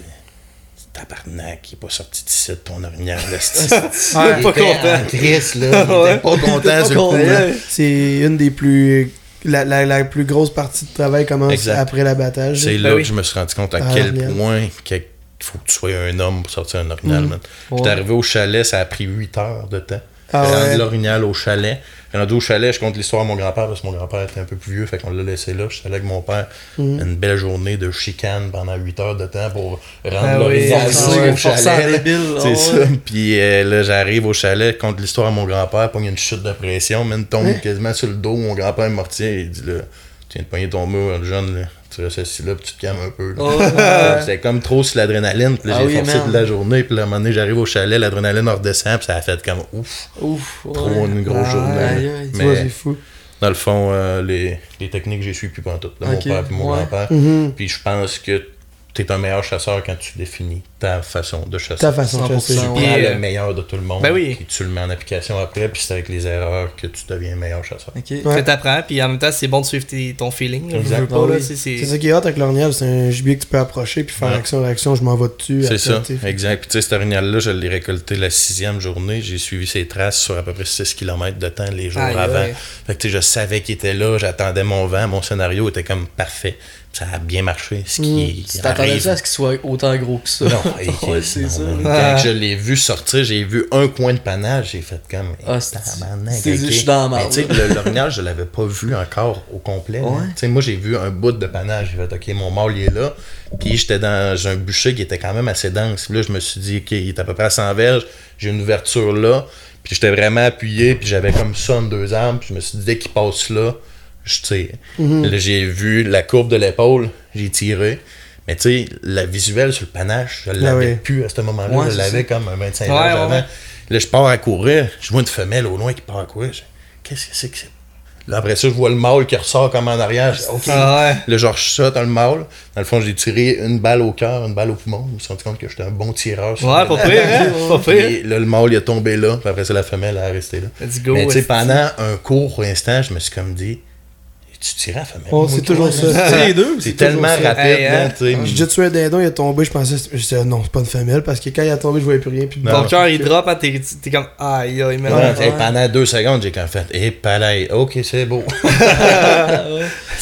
Tabarnak, il est pas sorti d'ici de ton orignal, là. Il pas était content. en crise, là. Il était pas content sur le là. C'est une des plus. La, la, la plus grosse partie de travail commence Exact. après l'abattage. C'est Ben là oui. que je me suis rendu compte à Ah, quel bien. point qu'il faut que tu sois un homme pour sortir un orignal, Mm. man. Ouais. J'étais arrivé au chalet, ça a pris 8 heures de temps. Ah J'ai rendu ouais. l'orignal au chalet. Rendu au chalet, je compte l'histoire de mon grand-père parce que mon grand-père était un peu plus vieux, fait qu'on l'a laissé là. Je suis allé avec mon père. Mm. Une belle journée de chicane pendant 8 heures de temps pour rendre Ah oui, l'orignal forcer, sauf au chalet. C'est ah ça. ouais. Puis euh, là, j'arrive au chalet, compte l'histoire de mon grand-père, pogne une chute de pression, même tombe Hein? quasiment sur le dos. Mon grand-père me retient et il dit là, tu viens de pogner ton mur, le jeune, là. Tu restes assis là, puis tu te calmes un peu. là. Oh, ouais. C'était comme trop sur l'adrénaline. Puis là, Ah j'ai oui, forcé merde. toute la journée. Puis là, à un moment donné, j'arrive au chalet, l'adrénaline redescend. Puis ça a fait comme ouf, Ouf. trop une grosse Ah, journée. aïe, aïe. Mais c'est fou. dans le fond, euh, les, les techniques, j'ai su plus pendant tout. De mon père et mon ouais. grand-père. Mhm. Puis je pense que t'es un meilleur chasseur quand tu définis ta façon de chasser. Ta façon de 100%, chasser. ouais. Tu prends le meilleur de tout le monde. ben oui. Puis tu le mets en application après. Puis c'est avec les erreurs que tu deviens meilleur chasseur. Ok. Ouais. T'apprends, puis en même temps, c'est bon de suivre ton feeling. oui. c'est- ça qui est hot avec l'orignal, c'est un gibier que tu peux approcher puis faire Ouais. action réaction, je m'en vais dessus. C'est ça, tu exact. Puis tu sais, cet orignal-là, je l'ai récolté la sixième journée. J'ai suivi ses traces sur à peu près 6 km de temps les jours Aïe, avant. aïe. Fait que tu sais, je savais qu'il était là, j'attendais mon vent, mon scénario était comme parfait. Ça a bien marché. Ce qui Mm. Tu t'attendais à ce qu'il soit autant gros que ça? Non, Ouais, c'est ça. Ah. Quand je l'ai vu sortir, j'ai vu un coin de panache, j'ai fait comme. Ah, eh, c'est- je suis dans la le l'orignal, je l'avais pas vu encore au complet. Ouais. Moi, j'ai vu un bout de panache. J'ai fait, OK, mon mâle, il est là. Puis j'étais dans un bûcher qui était quand même assez dense. Puis là, je me suis dit, OK, il est à peu près à 100 verges. J'ai une ouverture là. Puis j'étais vraiment appuyé. Puis j'avais comme ça en deux armes. Puis je me suis dit, dès qu'il passe là, je tire. J'ai vu la courbe de l'épaule. J'ai tiré. Mais tu sais, la visuelle sur le panache, je l'avais oui. plus à ce moment-là. Ah Ouais, je l'avais comme un 25 Ouais, avant. Là, je pars à courir. Je vois une femelle au loin qui part à courir. Qu'est-ce que c'est que c'est? Là, après ça, je vois le mâle qui ressort comme en arrière. Je dis, OK. Ah. Là, genre, je saute dans le mâle. Dans le fond, j'ai tiré une balle au cœur, une balle au poumon. Je me suis rendu compte que j'étais un bon tireur. sur Ouais, le pas pire, hein? Pas pire. Là, le mâle, il est tombé là. Puis après ça, la femelle, elle est restée là. Let's go. Mais tu sais, pendant un court instant, je me suis comme dit, tu tirais à la femelle. Oh, c'est toujours ça. C'est les deux. C'est tellement rapide. J'ai déjà tué un dindon, il est tombé, je pensais, je disais, non, c'est pas une femelle, parce que quand il a tombé, je voyais plus rien. Puis. Ton cœur il drop, t'es comme aïe Ouais. t'sais, Pendant deux secondes, j'ai comme fait, et palais, ok, c'est beau.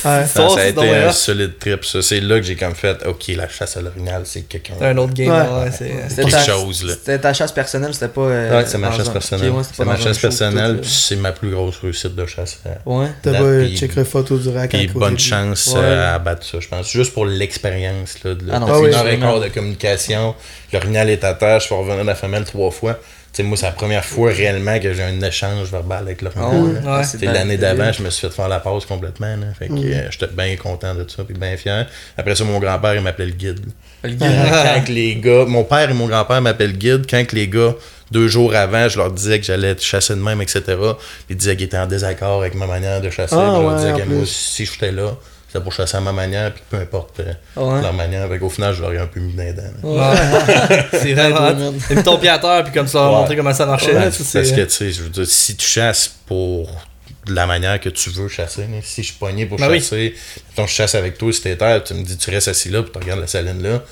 Ça, a été un solide trip, ça. C'est là que j'ai comme fait, ok, la chasse à l'orignal, c'est quelqu'un. C'est un autre game, Ouais. c'est. C'était quelque chose, là. C'était ta chasse personnelle, c'était pas. euh, Ouais, c'est ma chasse personnelle. C'est ma chasse personnelle, puis c'est ma plus grosse réussite de chasse. euh. Ouais. T'as pas puis- checkerais du rack à Puis bonne chance Ouais. euh, à battre ça, je pense. Juste pour l'expérience, là, de Ah non, de c'est une heure et quart de communication. L'orignal est à terre, je fais revenir la femelle trois fois. Moi, c'est la première fois réellement que j'ai un échange verbal avec Ah l'orignal. ouais. là. Ouais. Ah, L'année d'avant, je me suis fait faire la pause complètement. Là. Fait que euh, j'étais bien content de ça, puis bien fier. Après ça, mon grand-père, il m'appelait le guide. Le gars- quand que les gars, mon père et mon grand-père m'appellent guide, quand que les gars, deux jours avant, je leur disais que j'allais chasser de même, etc., ils disaient qu'ils étaient en désaccord avec ma manière de chasser. Ah, je leur ouais, disais que moi, si j'étais là, c'était pour chasser à ma manière, puis peu importe euh, Ouais. leur manière. Fait qu'au final, je leur ai un peu mis dans les dents. là. Ouais. c'est vraiment. T'as mis ton pied à terre, puis comme ça, on va Ouais. montrer comment ça marchait. Ouais, là, parce que, tu sais, je veux dire, si tu chasses pour de la manière que tu veux chasser, si je suis pogné pour Ben oui. chasser, mettons, je chasse avec toi, si t'es terre, tu me dis, tu restes assis là, puis tu regardes la saline là,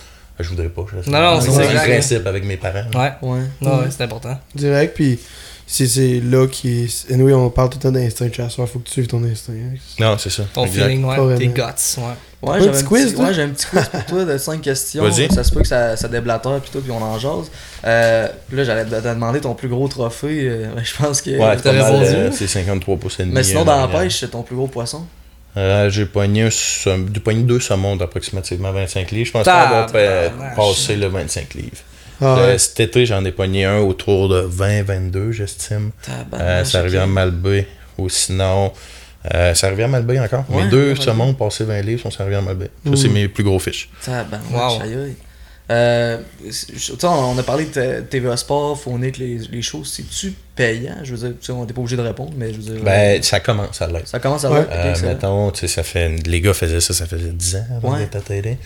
je voudrais pas chasser. Non, non, c'est c'est exact. le principe avec mes parents. là. Ouais. Ouais. Non, ouais, c'est important. Direct, puis c'est- c'est là qui est. Anyway, on parle tout le temps d'instinct de chasseur, faut que tu suives ton instinct. hein. Non, c'est ça. Ton Exact. feeling, ouais. Pas Tes guts, ouais. Ouais, Un j'avais petit un quiz, petit, toi? ouais, j'ai un petit quiz pour toi de 5 questions. Vas-y. Ça se peut que ça, ça déblatère puis tout, puis on en jase. Euh, puis là, j'allais te, te demander ton plus gros trophée. euh, ben, je pense que Ouais, t'as répondu. euh, c'est 53 pouces et demi. Mais sinon, euh, dans la derrière. pêche, c'est ton plus gros poisson. Euh, j'ai pogné, j'ai pogné deux saumons d'approximativement 25 livres. Je pense pas avoir pa- Tabarnak. passé le 25 livres. Ah, Euh, ouais. cet été, j'en ai pogné un autour de 20-22, j'estime. Euh, ça revient à Malbé. Ou sinon, euh, ça revient à Malbé encore. Ouais, mes deux ouais, saumons passés 20 livres sont servis à Malbé. Ça, c'est mes plus gros fiches. Wow. Euh, on a parlé de TVA Sport, Phonic, les, les choses. C'est-tu payant Je veux dire, tu sais, on n'est pas obligé de répondre, mais je veux dire. euh, Ben, ça commence à l'être. ça commence à l'être. Euh, mettons, tu sais, ça fait. Les gars faisaient ça, ça faisait 10 ans avant Ouais. d'être à télé.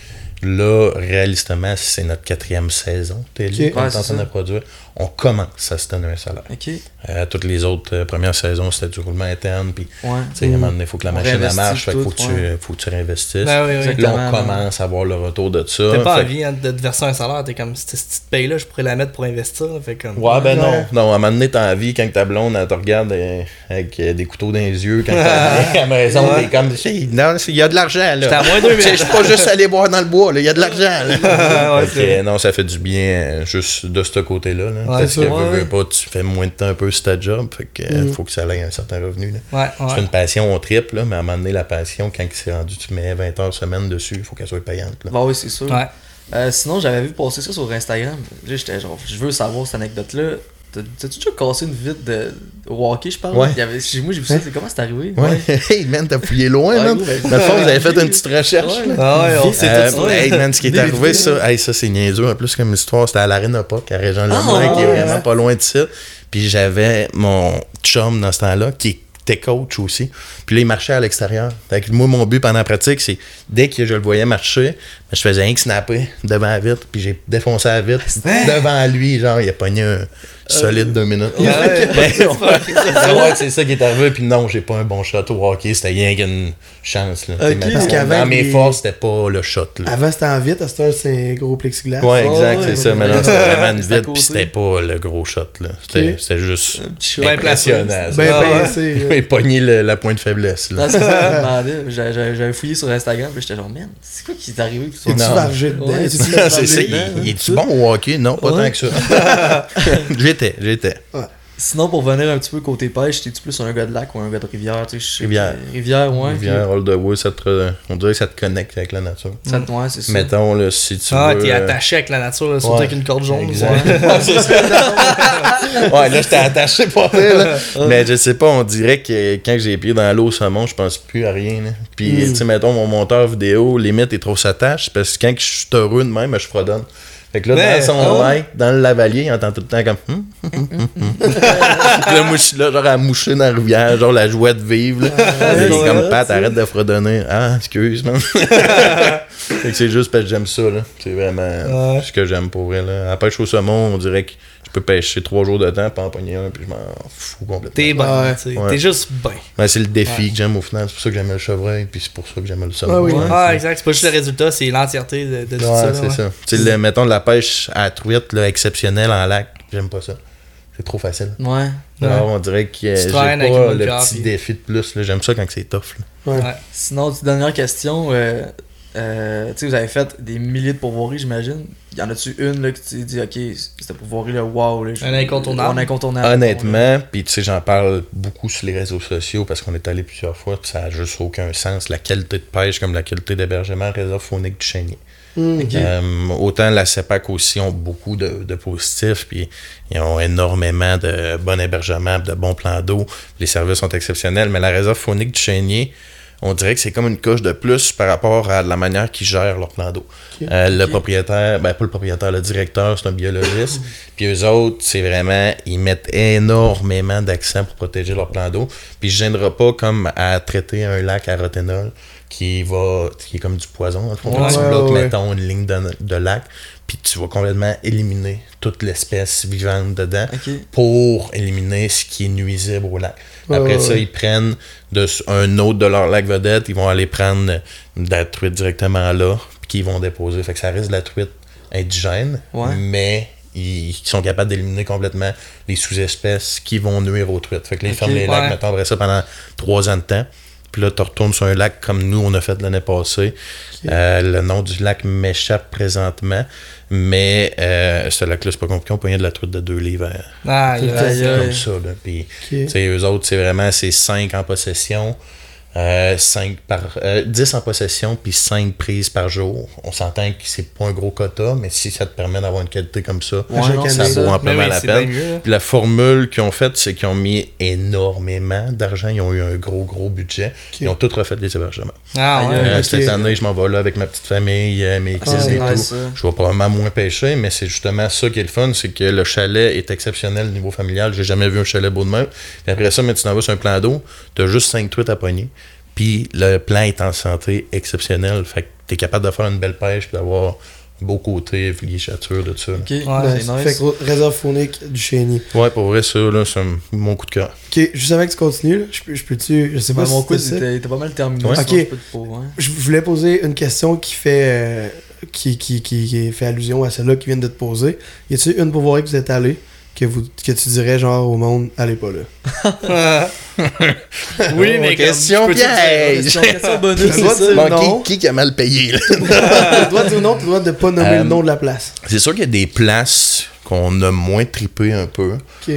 Là, réalistement, c'est notre quatrième saison télé qu'on Ouais, est en train de produire. On commence à se donner un salaire. Ok, Euh, toutes les autres euh, premières saisons, c'était du roulement interne. Puis, ouais. tu sais, à un moment donné, il faut que la On machine elle marche. Fait qu'il faut, tout, que tu, ouais. faut que tu réinvestisses. Ben oui, oui. Exact. Là, on commence à voir le retour de ça. T'as pas envie de te verser un salaire, t'es comme, cette petite paye-là, je pourrais la mettre pour investir. Fait comme. Ouais, ben Ouais. non. Non, à un moment donné, t'as envie, quand ta blonde, elle te regarde euh, avec euh, des couteaux dans les yeux, quand t'es à la maison, t'es comme, non, il y a de l'argent, là. J'étais à moins 2000. Tu sais, Je suis pas juste allé boire dans le bois, il y a de l'argent, là. Ouais, non, ça fait du bien euh, juste de ce côté-là. Là, Ouais, parce que veux, veux pas, tu fais moins de temps un peu sur ta job. Fait que Mm. faut que ça aille un certain revenu. C'est une passion, on triple, là, mais à un moment donné, la passion, quand c'est rendu, tu mets 20 heures semaine dessus, il faut qu'elle soit payante. Là. Bah oui, c'est sûr. Ouais. Euh, sinon, j'avais vu passer ça sur Instagram. J'étais genre, je veux savoir cette anecdote-là. T'as- T'as-tu déjà cassé une vitre de au hockey, je parle? Ouais. Il y avait, chez moi, j'ai vu ça. C'est Comment c'est arrivé? Ouais, hey man, t'as fouillé loin, man. Dans le fond, vous avez fait une petite recherche. Ouais. Ah ouais, on sait Euh, tout ça. hey, man, ce qui est arrivé, vidéos. ça, hey, ça c'est niaiseux en plus comme histoire. C'était à l'Arena Puck, à Régent Lemoyne, Ah, qui est vraiment pas loin de ça. Puis j'avais mon chum dans ce temps-là, qui était coach aussi. Puis là, il marchait à l'extérieur. Fait que moi, mon but pendant la pratique, c'est dès que je le voyais marcher, je faisais rien que snapper devant la vitre. Puis j'ai défoncé la vitre devant lui. Genre, il a pogné un solide deux minutes. Ouais, ouais. Mais, ouais, ouais, c'est ça qui est arrivé. Puis non, j'ai pas un bon shot au hockey. C'était rien qu'une chance. Là. Ok. Mais Parce qu'avant, dans mes les- forces, c'était pas le shot. Là. Avant, c'était en vite, à cette heure, c'est un gros plexiglas. Ouais, exact, ouais, c'est ça. ouais. Mais non, c'était vraiment une C'est à vite, côté. puis c'était pas le gros shot, là. C'était Ok. c'était juste Un petit shot. Ben placé. impressionnant. ouais. pincé. pognait le- la pointe de faiblesse, là. Non, c'est ça, je me demandais. J'avais- J'avais j'avais fouillé sur Instagram, puis j'étais genre, man, c'est quoi qui est arrivé? Ça? Es-tu vargé dedans? Ouais, Es-tu c'est vargé ça. dedans, Il, est-tu bon au hockey? Non, pas Ouais. tant que ça. j'étais, j'étais. Sinon, pour venir un petit peu côté pêche, t'es-tu plus un gars de lac ou un gars de rivière? Tu sais, Rivière. Rivière, ouais. Rivière, the Wood, ça te, on dirait que ça te connecte avec la nature. puis Ça, ouais, c'est ça. Mettons, là, si tu Ah, veux... t'es euh, attaché avec la nature, là, surtout ouais. avec une corde jaune. Exact. ouais. Là, j'étais attaché pas vrai, là. Mais je sais pas, on dirait que quand j'ai les pieds dans l'eau au saumon, je pense plus à rien. Là. Puis, Mm. tu sais, mettons, mon monteur vidéo, limite, il trop s'attache parce que quand je suis heureux de même, je fredonne. Fait que là, dans son ah mic, dans le lavalier, il entend tout le temps comme. Hum, hum, hum, hum, hum. Là, moi, je suis là, genre à moucher dans la rivière, genre la joie de vivre. Là. est ouais, comme Pat, arrête de fredonner. Ah, excuse, man. fait que c'est juste parce que j'aime ça, là. C'est vraiment ce que j'aime pour vrai, là. À la pêche au saumon, on dirait que peux pêcher trois jours de temps, pas en pogner un, puis je m'en fous complètement. T'es. Ouais. T'es juste bien. Ouais, c'est le défi que j'aime au final. C'est pour ça que j'aime le chevreuil, puis c'est pour ça que j'aime le saumon. Ah oui. Ouais, Ah, c'est- exact. C'est pas juste le résultat, c'est l'entièreté de, de tout ça. c'est ouais. ça. Tu sais, le- mettons de la pêche à la truite, là, exceptionnelle en lac, j'aime pas ça. C'est trop facile. Ouais. Ouais. Alors, on dirait que euh, j'ai pas le petit puis- défi de plus. J'aime ça quand c'est tough. là. Ouais. Ouais. Sinon, dernière question. Euh, euh, tu sais, vous avez fait des milliers de pourvoiries, j'imagine. Y en a-tu une là, que tu dit, ok, cette pourvoirie là, wow. Là, je- Un incontournable. Un incontournable. Honnêtement, puis tu sais, j'en parle beaucoup sur les réseaux sociaux parce qu'on est allé plusieurs fois, puis ça a juste aucun sens. La qualité de pêche comme la qualité d'hébergement, réserve faunique du Chénier. Hmm. Euh, autant la CEPAC aussi ont beaucoup de, de positifs, puis ils ont énormément de bon hébergement, de bons plans d'eau. Les services sont exceptionnels, mais la réserve faunique du Chénier, on dirait que c'est comme une couche de plus par rapport à la manière qu'ils gèrent leur plan d'eau. Euh, le propriétaire, ben pas le propriétaire, le directeur, c'est un biologiste. Puis eux autres, c'est vraiment, ils mettent énormément d'accent pour protéger leur plan d'eau. Puis je gênerai pas comme à traiter un lac à roténol qui va, qui est comme du poison. le fond. Ouais, ouais. mettons, une ligne de, de lac, puis tu vas complètement éliminer toute l'espèce vivante dedans pour éliminer ce qui est nuisible au lac. Après ça, ouais. ils prennent de, un autre de leur lac vedette, ils vont aller prendre de la truite directement là, puis qu'ils vont déposer. Fait que ça reste de la truite indigène, Ouais. mais ils, sont capables d'éliminer complètement les sous-espèces qui vont nuire aux truites. Fait que là, ils ferment les lacs, ouais. mettons, après ça pendant trois ans de temps. Puis là, tu retournes sur un lac comme nous, on a fait l'année passée. Euh, le nom du lac m'échappe présentement. Mais euh, ce lac-là, c'est pas compliqué. On pognait de la truite de deux livres. euh, Ah, il comme ça. Là. Puis, Ok. tu sais, eux autres, c'est vraiment c'est 5 en possession. Euh, 5 par, euh, 10 en possession, puis 5 prises par jour. On s'entend que c'est pas un gros quota, mais si ça te permet d'avoir une qualité comme ça, Ouais, non, ça vaut amplement oui, la peine. Puis la formule qu'ils ont faite, c'est qu'ils ont mis énormément d'argent. Ils ont eu un gros, gros budget. Ils ont tout refait les hébergements. Ah, ouais. Euh. Cette année, je m'en vais là avec ma petite famille, euh, mes Ah, cousins c'est et nice, tout. ça. Je vais probablement moins pêcher, mais c'est justement ça qui est le fun, c'est que le chalet est exceptionnel au niveau familial. J'ai jamais vu un chalet beau de même. Puis après ça, mais tu t'en vas sur un plan d'eau, t'as juste 5 truites à pogner. Puis le plan est en santé exceptionnelle. Fait que t'es capable de faire une belle pêche d'avoir un beau côté, fléchature, de tout ça. Ok, Ouais, c'est Nice. Fait que réserve faunique du Chénier. Ouais, pour vrai, ça, là, c'est un- mon coup de cœur. Ok, juste avant que tu continues, là, je peux- je peux-tu. Je sais Ben, pas mon si ça. était pas mal terminé. Ok. je pour-. Je voulais poser une question qui fait euh, qui, qui, qui, qui fait allusion à celle-là qui vient de te poser. Y a-tu une pourvoirie que vous êtes allé? Que, vous, que tu dirais genre au monde, allez pas là oui, mais question comme, dire- piège. Question, bonus, non. qui, qui a mal payé, là? Tu dois dire non, tu dois de pas nommer Euh, le nom de la place. C'est sûr qu'il y a des places qu'on a moins trippé un peu. Ok.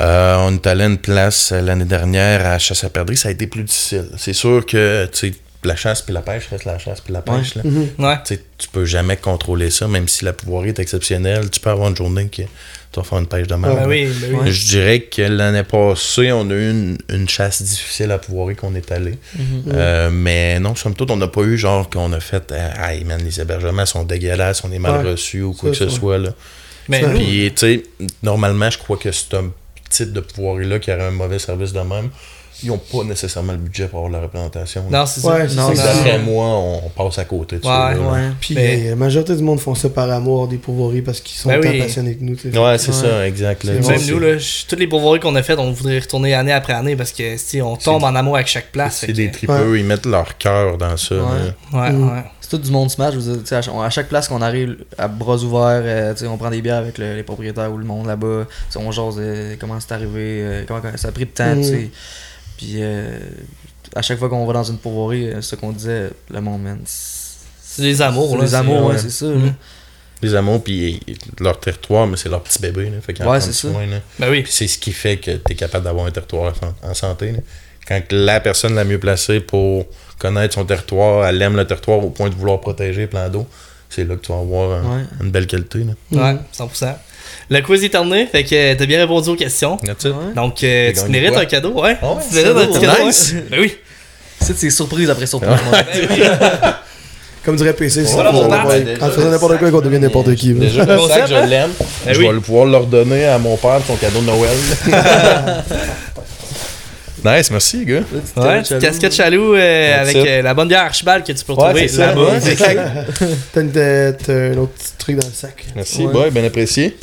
Euh, on est allé à une place euh, l'année dernière à chasse à perdrix, ça a été plus difficile. C'est sûr que tu sais, la chasse puis la pêche reste la chasse puis la pêche. là. Mhm. Ouais. Tu peux jamais contrôler ça, même si la pouvoirie est exceptionnelle. Tu peux avoir une journée que tu vas faire une pêche de merde. Ben oui, ben oui. Je dirais que l'année passée, on a eu une, une chasse difficile à pouvoirie qu'on est allé. Mhm. Euh, mais non, somme toute, on n'a pas eu genre qu'on a fait euh, Hey man, les hébergements sont dégueulasses, on est mal Ouais. reçus ou quoi Ça, que ce soit. Là. Mais Puis, tu sais, normalement, je crois que c'est un type de pouvoirie-là qui aurait un mauvais service de même. Ils n'ont pas nécessairement le budget pour avoir la représentation. non, c'est Ouais, ça. c'est Non. D'après moi, on passe à côté de ça. Ouais, là. Ouais. Puis Mais- euh, la majorité du monde font ça par amour des pourvoiries parce qu'ils sont Ben tant oui. passionnés que nous. tu sais. Ouais, c'est Ouais. ça, exact. là. Même nous, là, toutes les pourvoiries qu'on a faites, on voudrait y retourner année après année parce que si on tombe en amour avec chaque place. C'est des que- tripeux, ils mettent leur cœur dans ça. Ouais. Mm. ouais. C'est tout du monde smash. À, chaque, à chaque place qu'on arrive à bras ouverts, euh, on prend des bières avec le- les propriétaires ou le monde là-bas. On jase de comment c'est arrivé, euh, comment ça a pris de temps. Mm. Puis euh, à chaque fois qu'on va dans une pourvoirie, euh, ce qu'on disait, le monde, man. C'est des amours, là. les amours, ouais, c'est ça. Mm. là. Les amours, puis leur territoire, mais c'est leur petit bébé. Là, fait Ouais, c'est soin, là. Ben oui. Puis c'est ce qui fait que tu es capable d'avoir un territoire en- santé. là. Quand la personne la mieux placée pour connaître son territoire, elle aime le territoire au point de vouloir protéger le plan d'eau, c'est là que tu vas avoir un- Ouais. une belle qualité. Là. Ouais, 100%. Le quiz est terminé, fait que euh, t'as bien répondu aux questions. Ouais. Donc, euh, J'ai tu mérites quoi? un cadeau, ouais. Ah ouais, tu mérites un petit cadeau, nice. ouais. Ben oui. C'est c'est surprise après surprise. Ouais. moi. Ben oui. Comme dirait PC, c'est Voilà, Ben, En faisant n'importe quoi, qu'on devient n'importe qui. là. Déjà, le sac, je l'aime. Ben je vais le pouvoir le redonner à mon père pour son cadeau de Noël. nice, merci, gars. Ouais, petite casquette chaloux euh, avec euh, la bonne bière Archibald que tu peux retrouver c'est ça. là-bas. T'as un autre petit truc dans le sac. Merci, Ouais. boy, bien apprécié.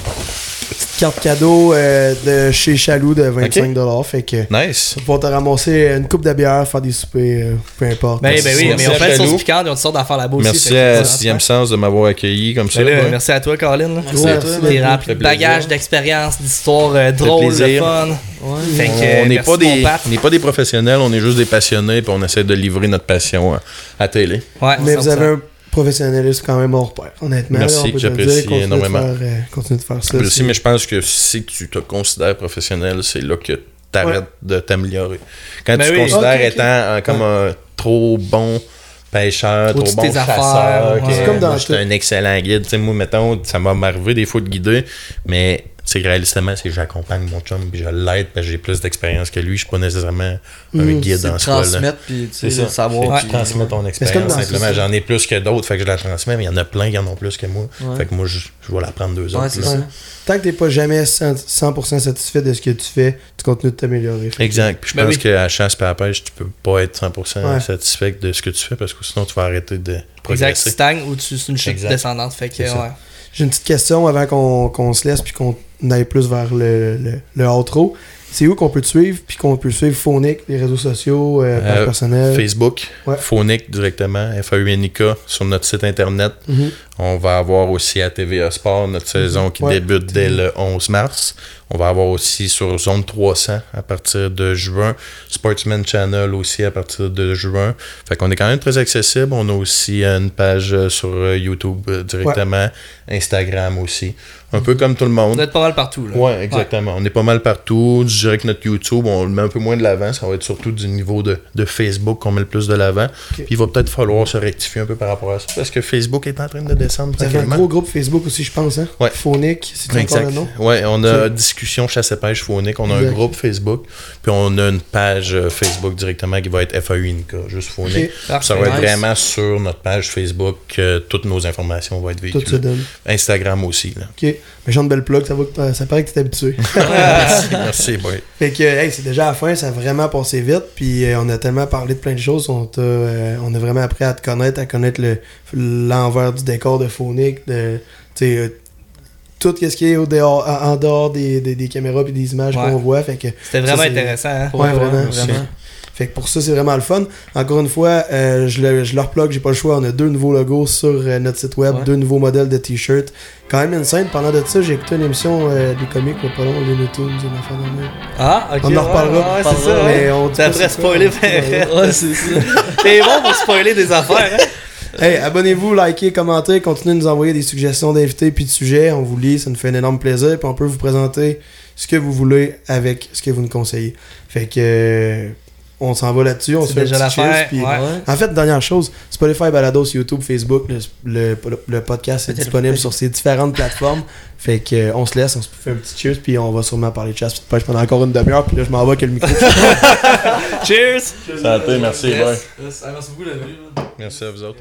Petite carte cadeau euh, de chez Chaloux de 25$. Fait que Nice. tu te ramasser une coupe de bière, faire des soupers, euh, peu importe. Ben, ben oui, Merci mais on à fait sauce piquante, ils ont toutes sortes d'affaires là-bas aussi. Merci fait que à c'est Sixième Sens de m'avoir accueilli comme ça. Ben ouais. merci à toi, Colin. là. Merci Ouais, à toi, merci. T'es rempli de bagages, d'expériences, d'histoires euh, drôles, de fun. Ouais. Fait que, on euh, n'est merci, pas, des, on pas professionnels, on est juste des passionnés puis on essaie de livrer notre passion à, à télé. Ouais, Mais vous 100%. avez un professionnalisme quand même hors pair, honnêtement. Merci, là, on peut te le j'apprécie dire, de énormément. faire, euh, continue de faire ça. C'est- mais je pense que si tu te considères professionnel, c'est là que tu arrêtes de t'améliorer. Quand Ben tu te oui. considères étant euh, comme un trop bon pêcheur, Trop trop de bon chasseur, ouais. C'est comme dans moi, j'étais tout. un excellent guide. Tu sais, moi, mettons, ça m'a m'arrivé des fois de guider, mais c'est réalistement, c'est que j'accompagne mon chum puis je l'aide parce que j'ai plus d'expérience que lui. Je suis pas nécessairement un Mhm. guide soi. là. transmettre, puis tu sais, C'est le ça. savoir. Tu transmets ton comme expérience dans- simplement. J'en ai plus que d'autres, fait que je la transmets, mais il y en a plein qui en ont plus que moi. Ouais. Fait que moi, je, je vais la prendre deux Ouais, autres. c'est là. ça. Tant que t'es pas jamais 100%, 100% satisfait de ce que tu fais, tu continues de t'améliorer. Exact. Puis je Ben pense oui. qu'à la chasse et à la pêche, tu peux pas être 100% Ouais. satisfait de ce que tu fais parce que sinon tu vas arrêter de Exact, tu progresser. stagnes ou tu c'est une chute descendante. Fait que. J'ai une petite question avant qu'on qu'on se laisse puis qu'on aille plus vers le, le, le outro. C'est où qu'on peut te suivre puis qu'on peut suivre Phonic, les réseaux sociaux, euh, page Euh, personnelle? Facebook, Ouais. Phonic directement, F-A-U-N-I-K sur notre site internet. Mhm. On va avoir aussi à TVA Sport notre saison qui Ouais. débute dès le 11 mars. On va avoir aussi sur Zone 300 à partir de juin. Sportsman Channel aussi à partir de juin. Fait qu'on est quand même très accessible. On a aussi une page sur YouTube directement, Instagram aussi. Un peu comme tout le On monde. doit être pas mal partout. Là. Ouais, exactement. On est pas mal partout. Je dirais que notre YouTube, on le met un peu moins de l'avant. Ça va être surtout du niveau de, de Facebook qu'on met le plus de l'avant. Puis il va peut-être falloir se rectifier un peu par rapport à ça. Parce que Facebook est en train de descendre Ça fait un gros groupe Facebook aussi, je pense. Hein? Ouais. Phonic, c'est encore le nom. Ouais, on a discussion chasse et pêche phonique. On a un groupe Facebook. Puis on a une page euh, Facebook directement qui va être FAUNK, juste phonique. Ça va être Nice. vraiment sur notre page Facebook que toutes nos informations vont être Tout se véhiculées. donne. Instagram aussi. Là. Ok. Mais j'ai une belle plug, ça, va, que- ça paraît que t'es habitué. merci, merci, Fait que, hey, c'est déjà la fin, ça a vraiment passé vite. Puis euh, on a tellement parlé de plein de choses. On, t'a, euh, on a vraiment appris à te connaître, à connaître le, l'envers du décor de Phonic, de, tu sais, euh, tout ce qui est au dehors, en dehors des, des, des caméras et des images Ouais. qu'on voit. Fait que, C'était vraiment Ça, intéressant. Hein? Ouais, vraiment, vraiment. Fait que pour ça, c'est vraiment le fun. Encore une fois, euh, je, le, je leur plug, j'ai pas le choix. On a deux nouveaux logos sur euh, notre site web, Ouais. deux nouveaux modèles de t-shirts. Quand même une scène. Pendant de ça, j'ai écouté une émission euh, des comiques, mais pas long, les Tunes, une affaire le même. Ah, ok. On en reparlera. Ouais, c'est ça. Mais on T'as après spoilé. Ouais, c'est ça. T'es bon pour spoiler des affaires. Hein? Hey, abonnez-vous, likez, commentez, continuez de nous envoyer des suggestions d'invités puis de sujets. On vous lit, ça nous fait un énorme plaisir. Puis on peut vous présenter ce que vous voulez avec ce que vous nous conseillez. Fait que euh, on s'en va là-dessus. On se fait un déjà cheers, puis- ouais. En fait, dernière chose, Spotify, Balados, YouTube, Facebook, le, le, le podcast est disponible le- sur ces différentes plateformes. Fait que euh, on se laisse, on se fait un petit cheers, puis on va sûrement parler de chasse puis de pêche pendant encore une demi-heure. Puis là, je m'en vais avec le micro. Cheers! Santé, merci, boy. Yes. Yes. Ah, Merci beaucoup, la vue. Merci à vous autres.